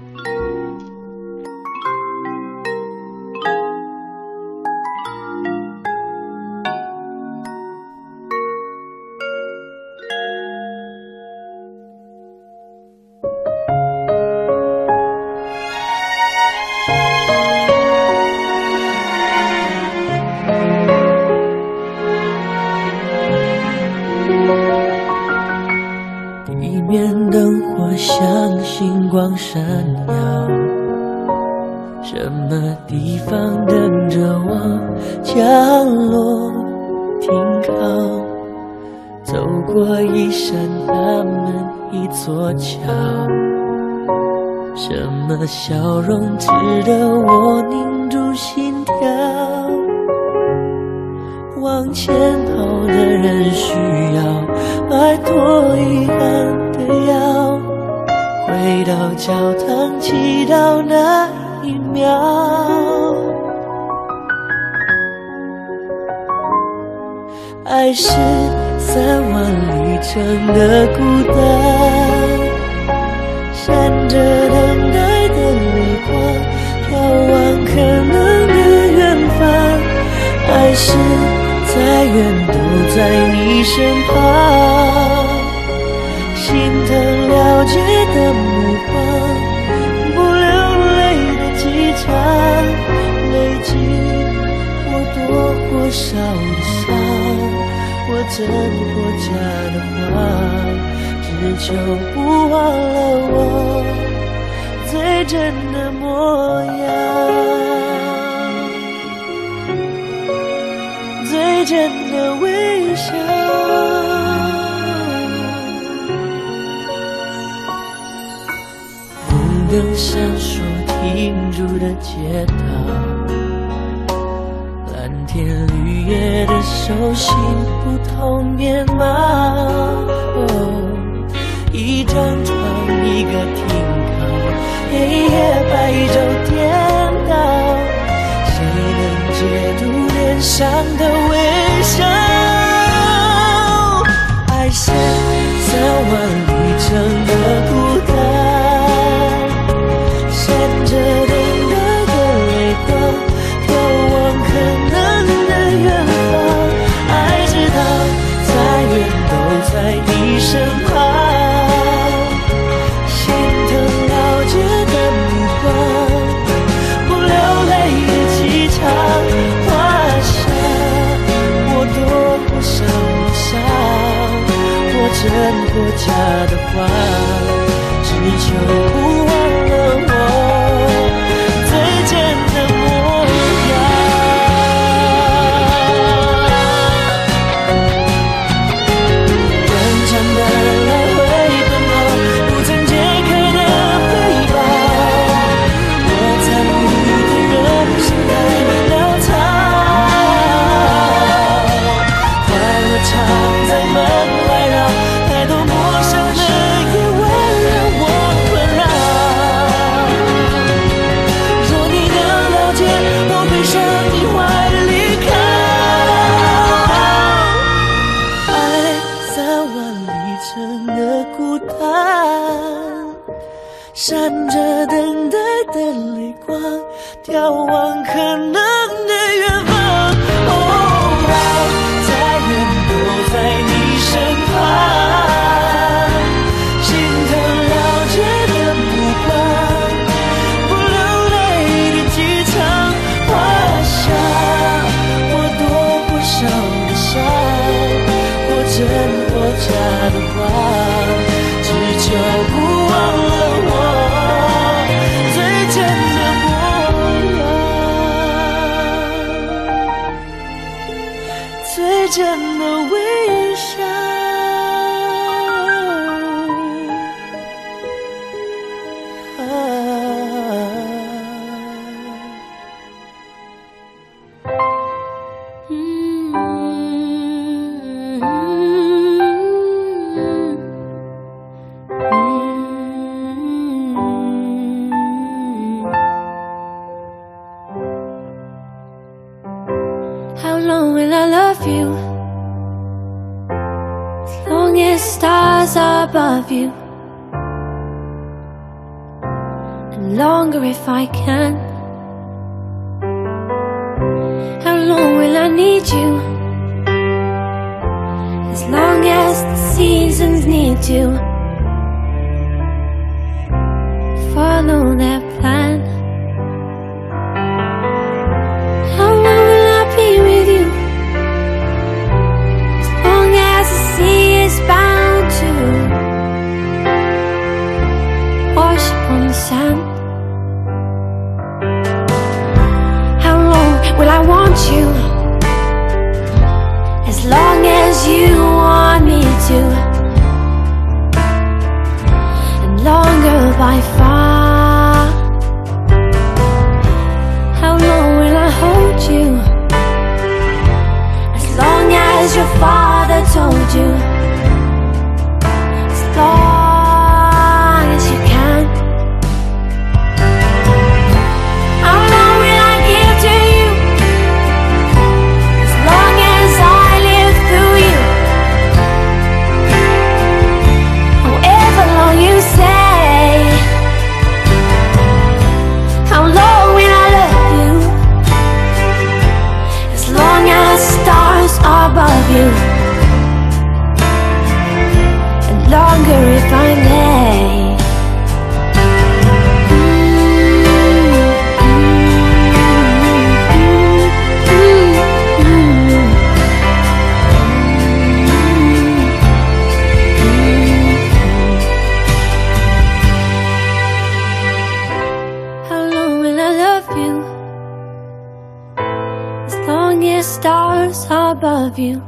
Get stars above you.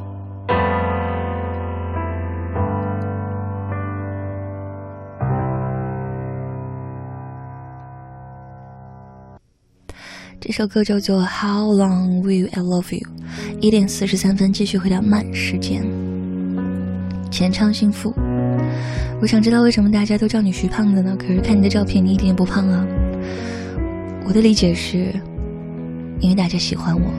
这首歌叫做《How Long Will I Love You》，一点四十三分，继续回到慢时间。前唱幸福，我想知道为什么大家都叫你徐胖子呢？可是看你的照片，你一点也不胖啊。我的理解是，因为大家喜欢我。：“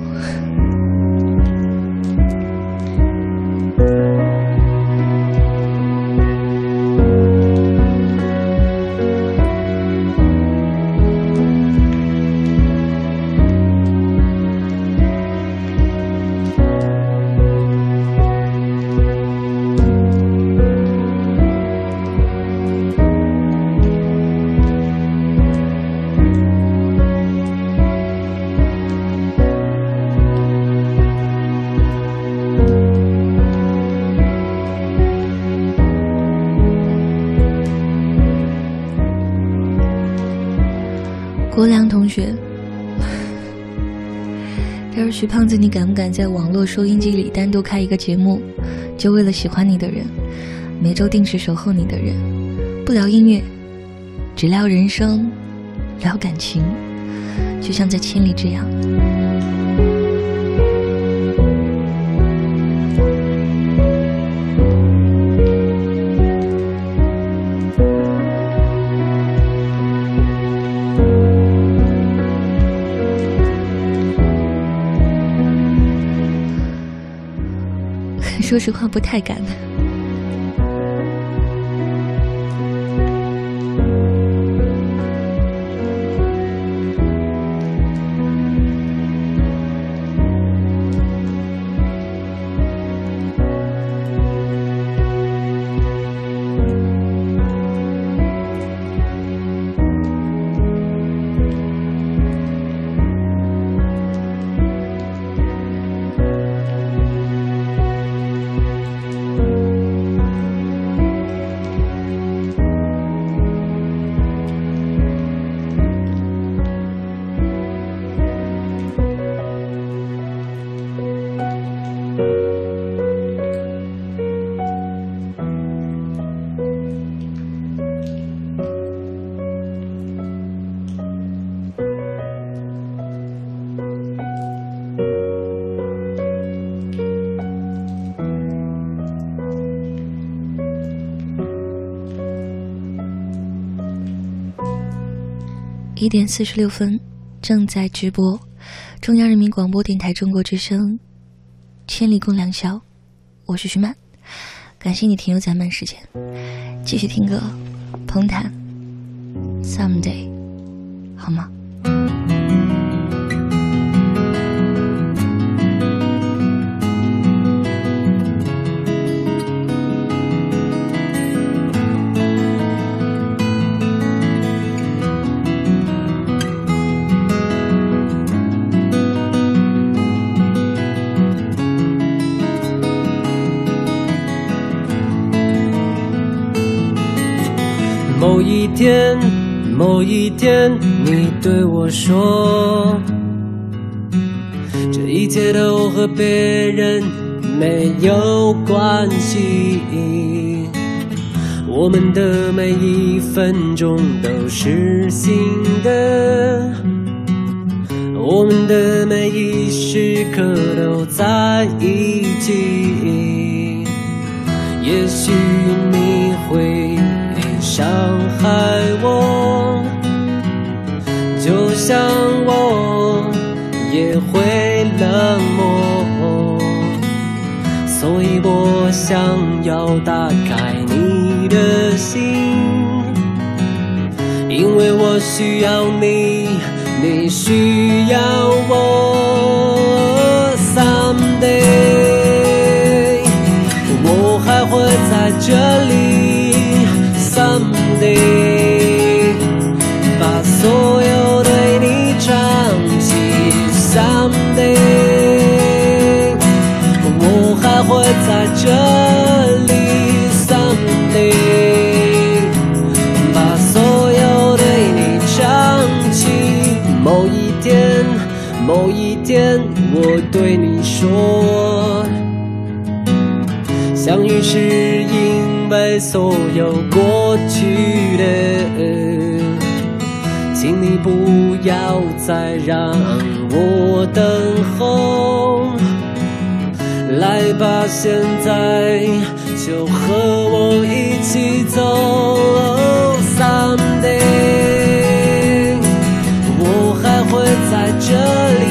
胖子，你敢不敢在网络收音机里单独开一个节目，就为了喜欢你的人，每周定时守候你的人，不聊音乐，只聊人生，聊感情，就像在千里这样。”实话，不太敢。一点四十六分，正在直播，中央人民广播电台中国之声，《千里共良宵》，我是徐曼，感谢你停留在慢时间，继续听歌，彭坦，Someday，天，某一天，你对我说，这一切都和别人没有关系。我们的每一分钟都是新的，我们的每一时刻都在一起。也许你会。伤害我，就像我也会冷漠，所以我想要打开你的心，因为我需要你，你需要我。Someday，我还会在这里。所有对你唱起。Someday，我还会在这里。Someday，把所有对你唱起。某一天，某一天我对你说，相遇是因为所有过去的，你不要再让我等候。来吧，现在就和我一起走。Someday，我还会在这里。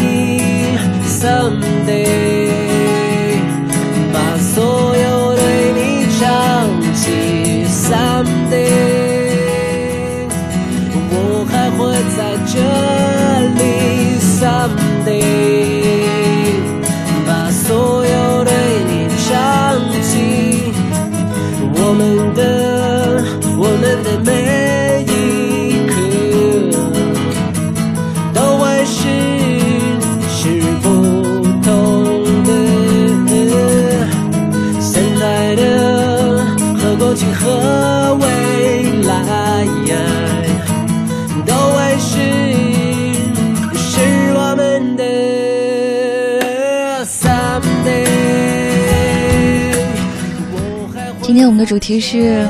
天我们的主题是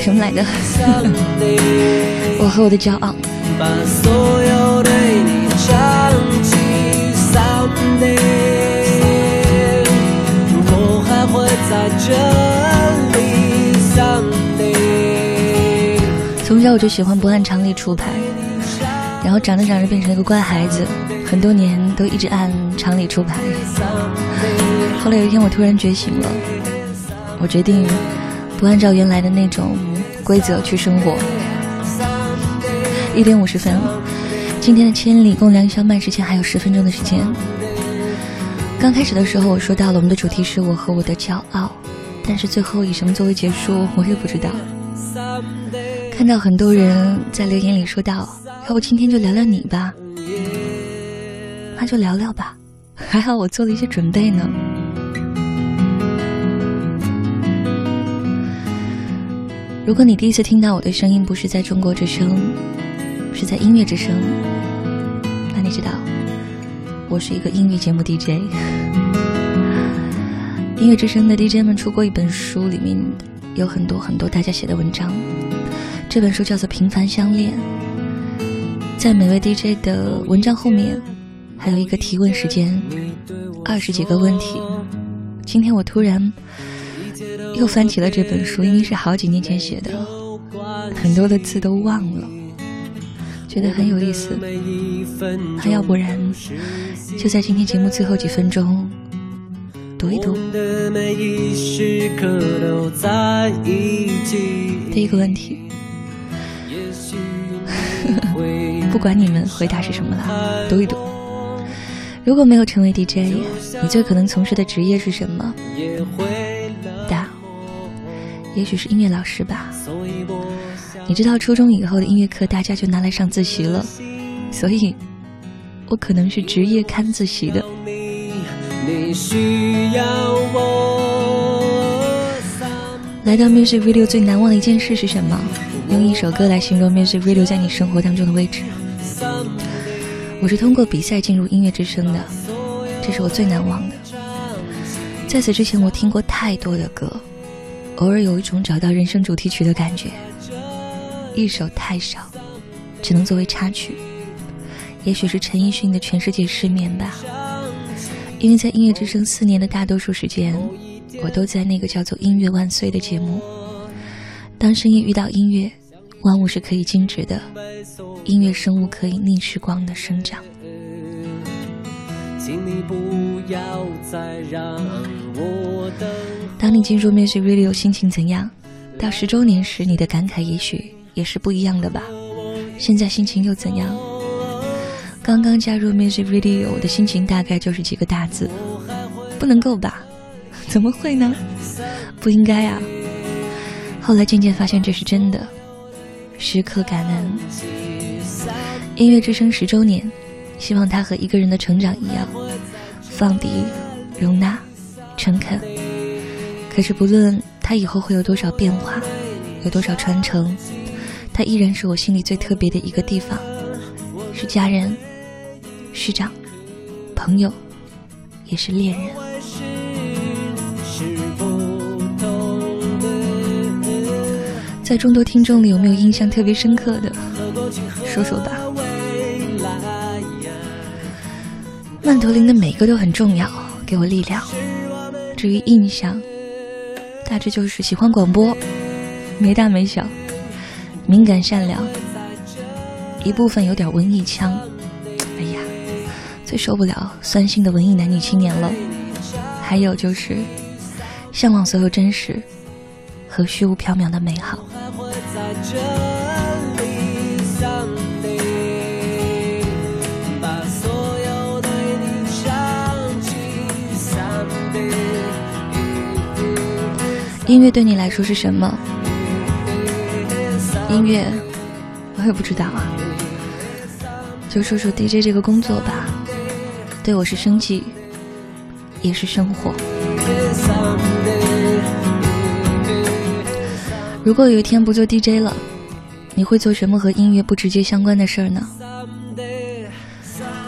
什么来着？*laughs* 我和我的骄傲。从小我就喜欢不按常理出牌，然后长着长着变成了一个乖孩子，很多年都一直按常理出牌。后来有一天我突然觉醒了，我决定不按照原来的那种规则去生活。一点五十分，今天的千里共良宵慢时间还有十分钟的时间。刚开始的时候我说到了我们的主题是我和我的骄傲，但是最后以什么作为结束我也不知道。看到很多人在留言里说到，要不今天就聊聊你吧，那就聊聊吧。还好我做了一些准备呢。如果你第一次听到我的声音不是在中国之声，是在音乐之声，那你知道我是一个音乐节目 DJ。*laughs* 音乐之声的 DJ 们出过一本书，里面有很多很多大家写的文章。这本书叫做《平凡相恋》。在每位 DJ 的文章后面，还有一个提问时间，二十几个问题。今天我突然又翻起了这本书，因为是好几年前写的，很多的字都忘了，觉得很有意思。那要不然，就在今天节目最后几分钟读一读。第一个问题。*laughs* 不管你们回答是什么啦，读一读。如果没有成为 DJ，你最可能从事的职业是什么？也许是音乐老师吧。你知道初中以后的音乐课大家就拿来上自习了，所以我可能是职业看自习的。来到 Music Video 最难忘的一件事是什么？用一首歌来形容 Music Video 在你生活当中的位置。我是通过比赛进入音乐之声的，这是我最难忘的。在此之前，我听过太多的歌，偶尔有一种找到人生主题曲的感觉。一首太少，只能作为插曲。也许是陈奕迅的《全世界失眠》吧，因为在音乐之声四年的大多数时间，我都在那个叫做《音乐万岁》的节目。当声音遇到音乐，万物是可以静止的，音乐生物可以逆时光的生长。请你不要再让我等当你进入 Music Radio，心情怎样？到十周年时，你的感慨也许也是不一样的吧？现在心情又怎样？刚刚加入 Music Radio，我的心情大概就是几个大字：不能够吧？怎么会呢？不应该啊！后来渐渐发现这是真的，时刻感恩。音乐之声十周年，希望它和一个人的成长一样，放低、容纳、诚恳。可是不论它以后会有多少变化，有多少传承，它依然是我心里最特别的一个地方，是家人，师长，朋友，也是恋人。在众多听众里，有没有印象特别深刻的？说说吧。曼陀林的每个都很重要，给我力量。至于印象，大致就是喜欢广播，没大没小，敏感善良，一部分有点文艺腔。哎呀，最受不了酸性的文艺男女青年了。还有就是向往所有真实和虚无缥缈的美好。音乐对你来说是什么？音乐，我也不知道啊。就说说 DJ 这个工作吧，对我是生计，也是生活。如果有一天不做 DJ 了，你会做什么和音乐不直接相关的事儿呢？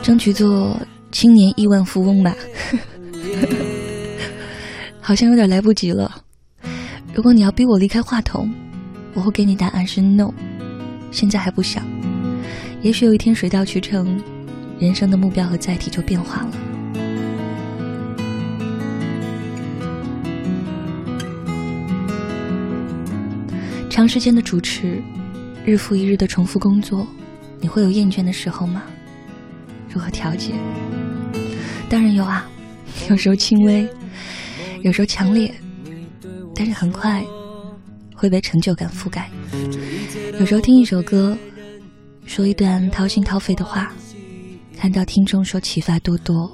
争取做青年亿万富翁吧呵呵。*laughs* 好像有点来不及了。如果你要逼我离开话筒，我会给你答案是 no。现在还不想，也许有一天水到渠成，人生的目标和载体就变化了。长时间的主持，日复一日的重复工作，你会有厌倦的时候吗？如何调节？当然有啊，*laughs* 有时候轻微，有时候强烈。但是很快会被成就感覆盖。有时候听一首歌，说一段掏心掏肺的话，看到听众说启发多多，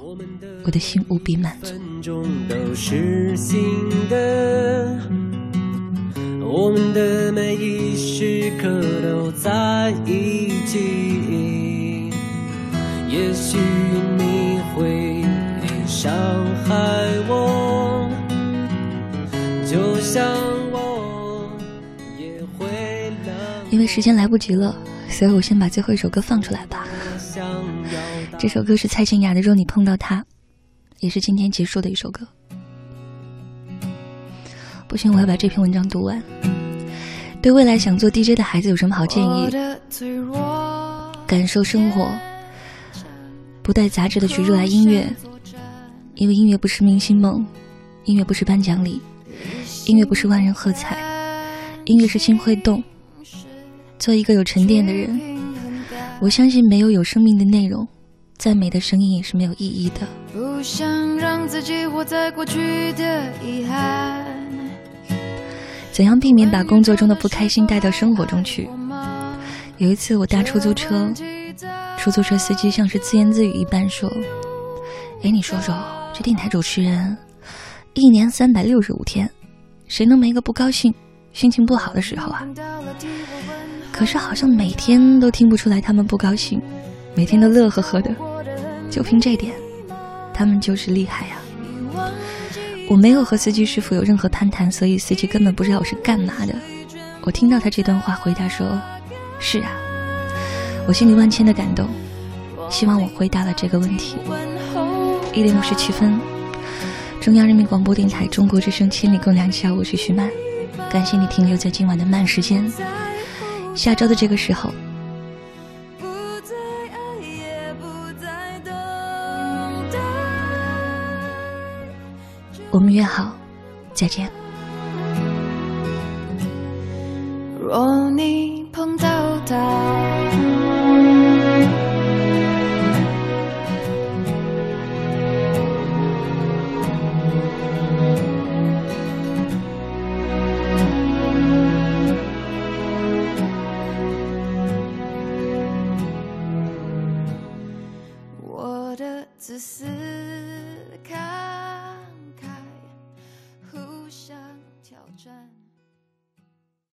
我的心无比满足。我们的每一时刻都在一起，也许你会伤害我。就像我也会因为时间来不及了，所以我先把最后一首歌放出来吧。这首歌是蔡健雅的《若你碰到他》，也是今天结束的一首歌。不行，我要把这篇文章读完。对未来想做 DJ 的孩子有什么好建议？感受生活，不带杂质的去热爱音乐，因为音乐不是明星梦，音乐不是颁奖礼。音乐不是万人喝彩，音乐是心会动。做一个有沉淀的人，我相信没有有生命的内容，再美的声音也是没有意义的。不想让自己活在过去的遗憾。怎样避免把工作中的不开心带到生活中去？有一次我搭出租车，出租车司机像是自言自语一般说：“哎，你说说，这电台主持人，一年三百六十五天。”谁能没个不高兴、心情不好的时候啊？可是好像每天都听不出来他们不高兴，每天都乐呵呵的。就凭这点，他们就是厉害呀！我没有和司机师傅有任何攀谈，所以司机根本不知道我是干嘛的。我听到他这段话，回答说：“是啊。”我心里万千的感动，希望我回答了这个问题。一点五十七分。中央人民广播电台中国之声千里共良宵，我是徐曼，感谢你停留在今晚的慢时间。下周的这个时候，我们约好，再见。若你碰到他。自私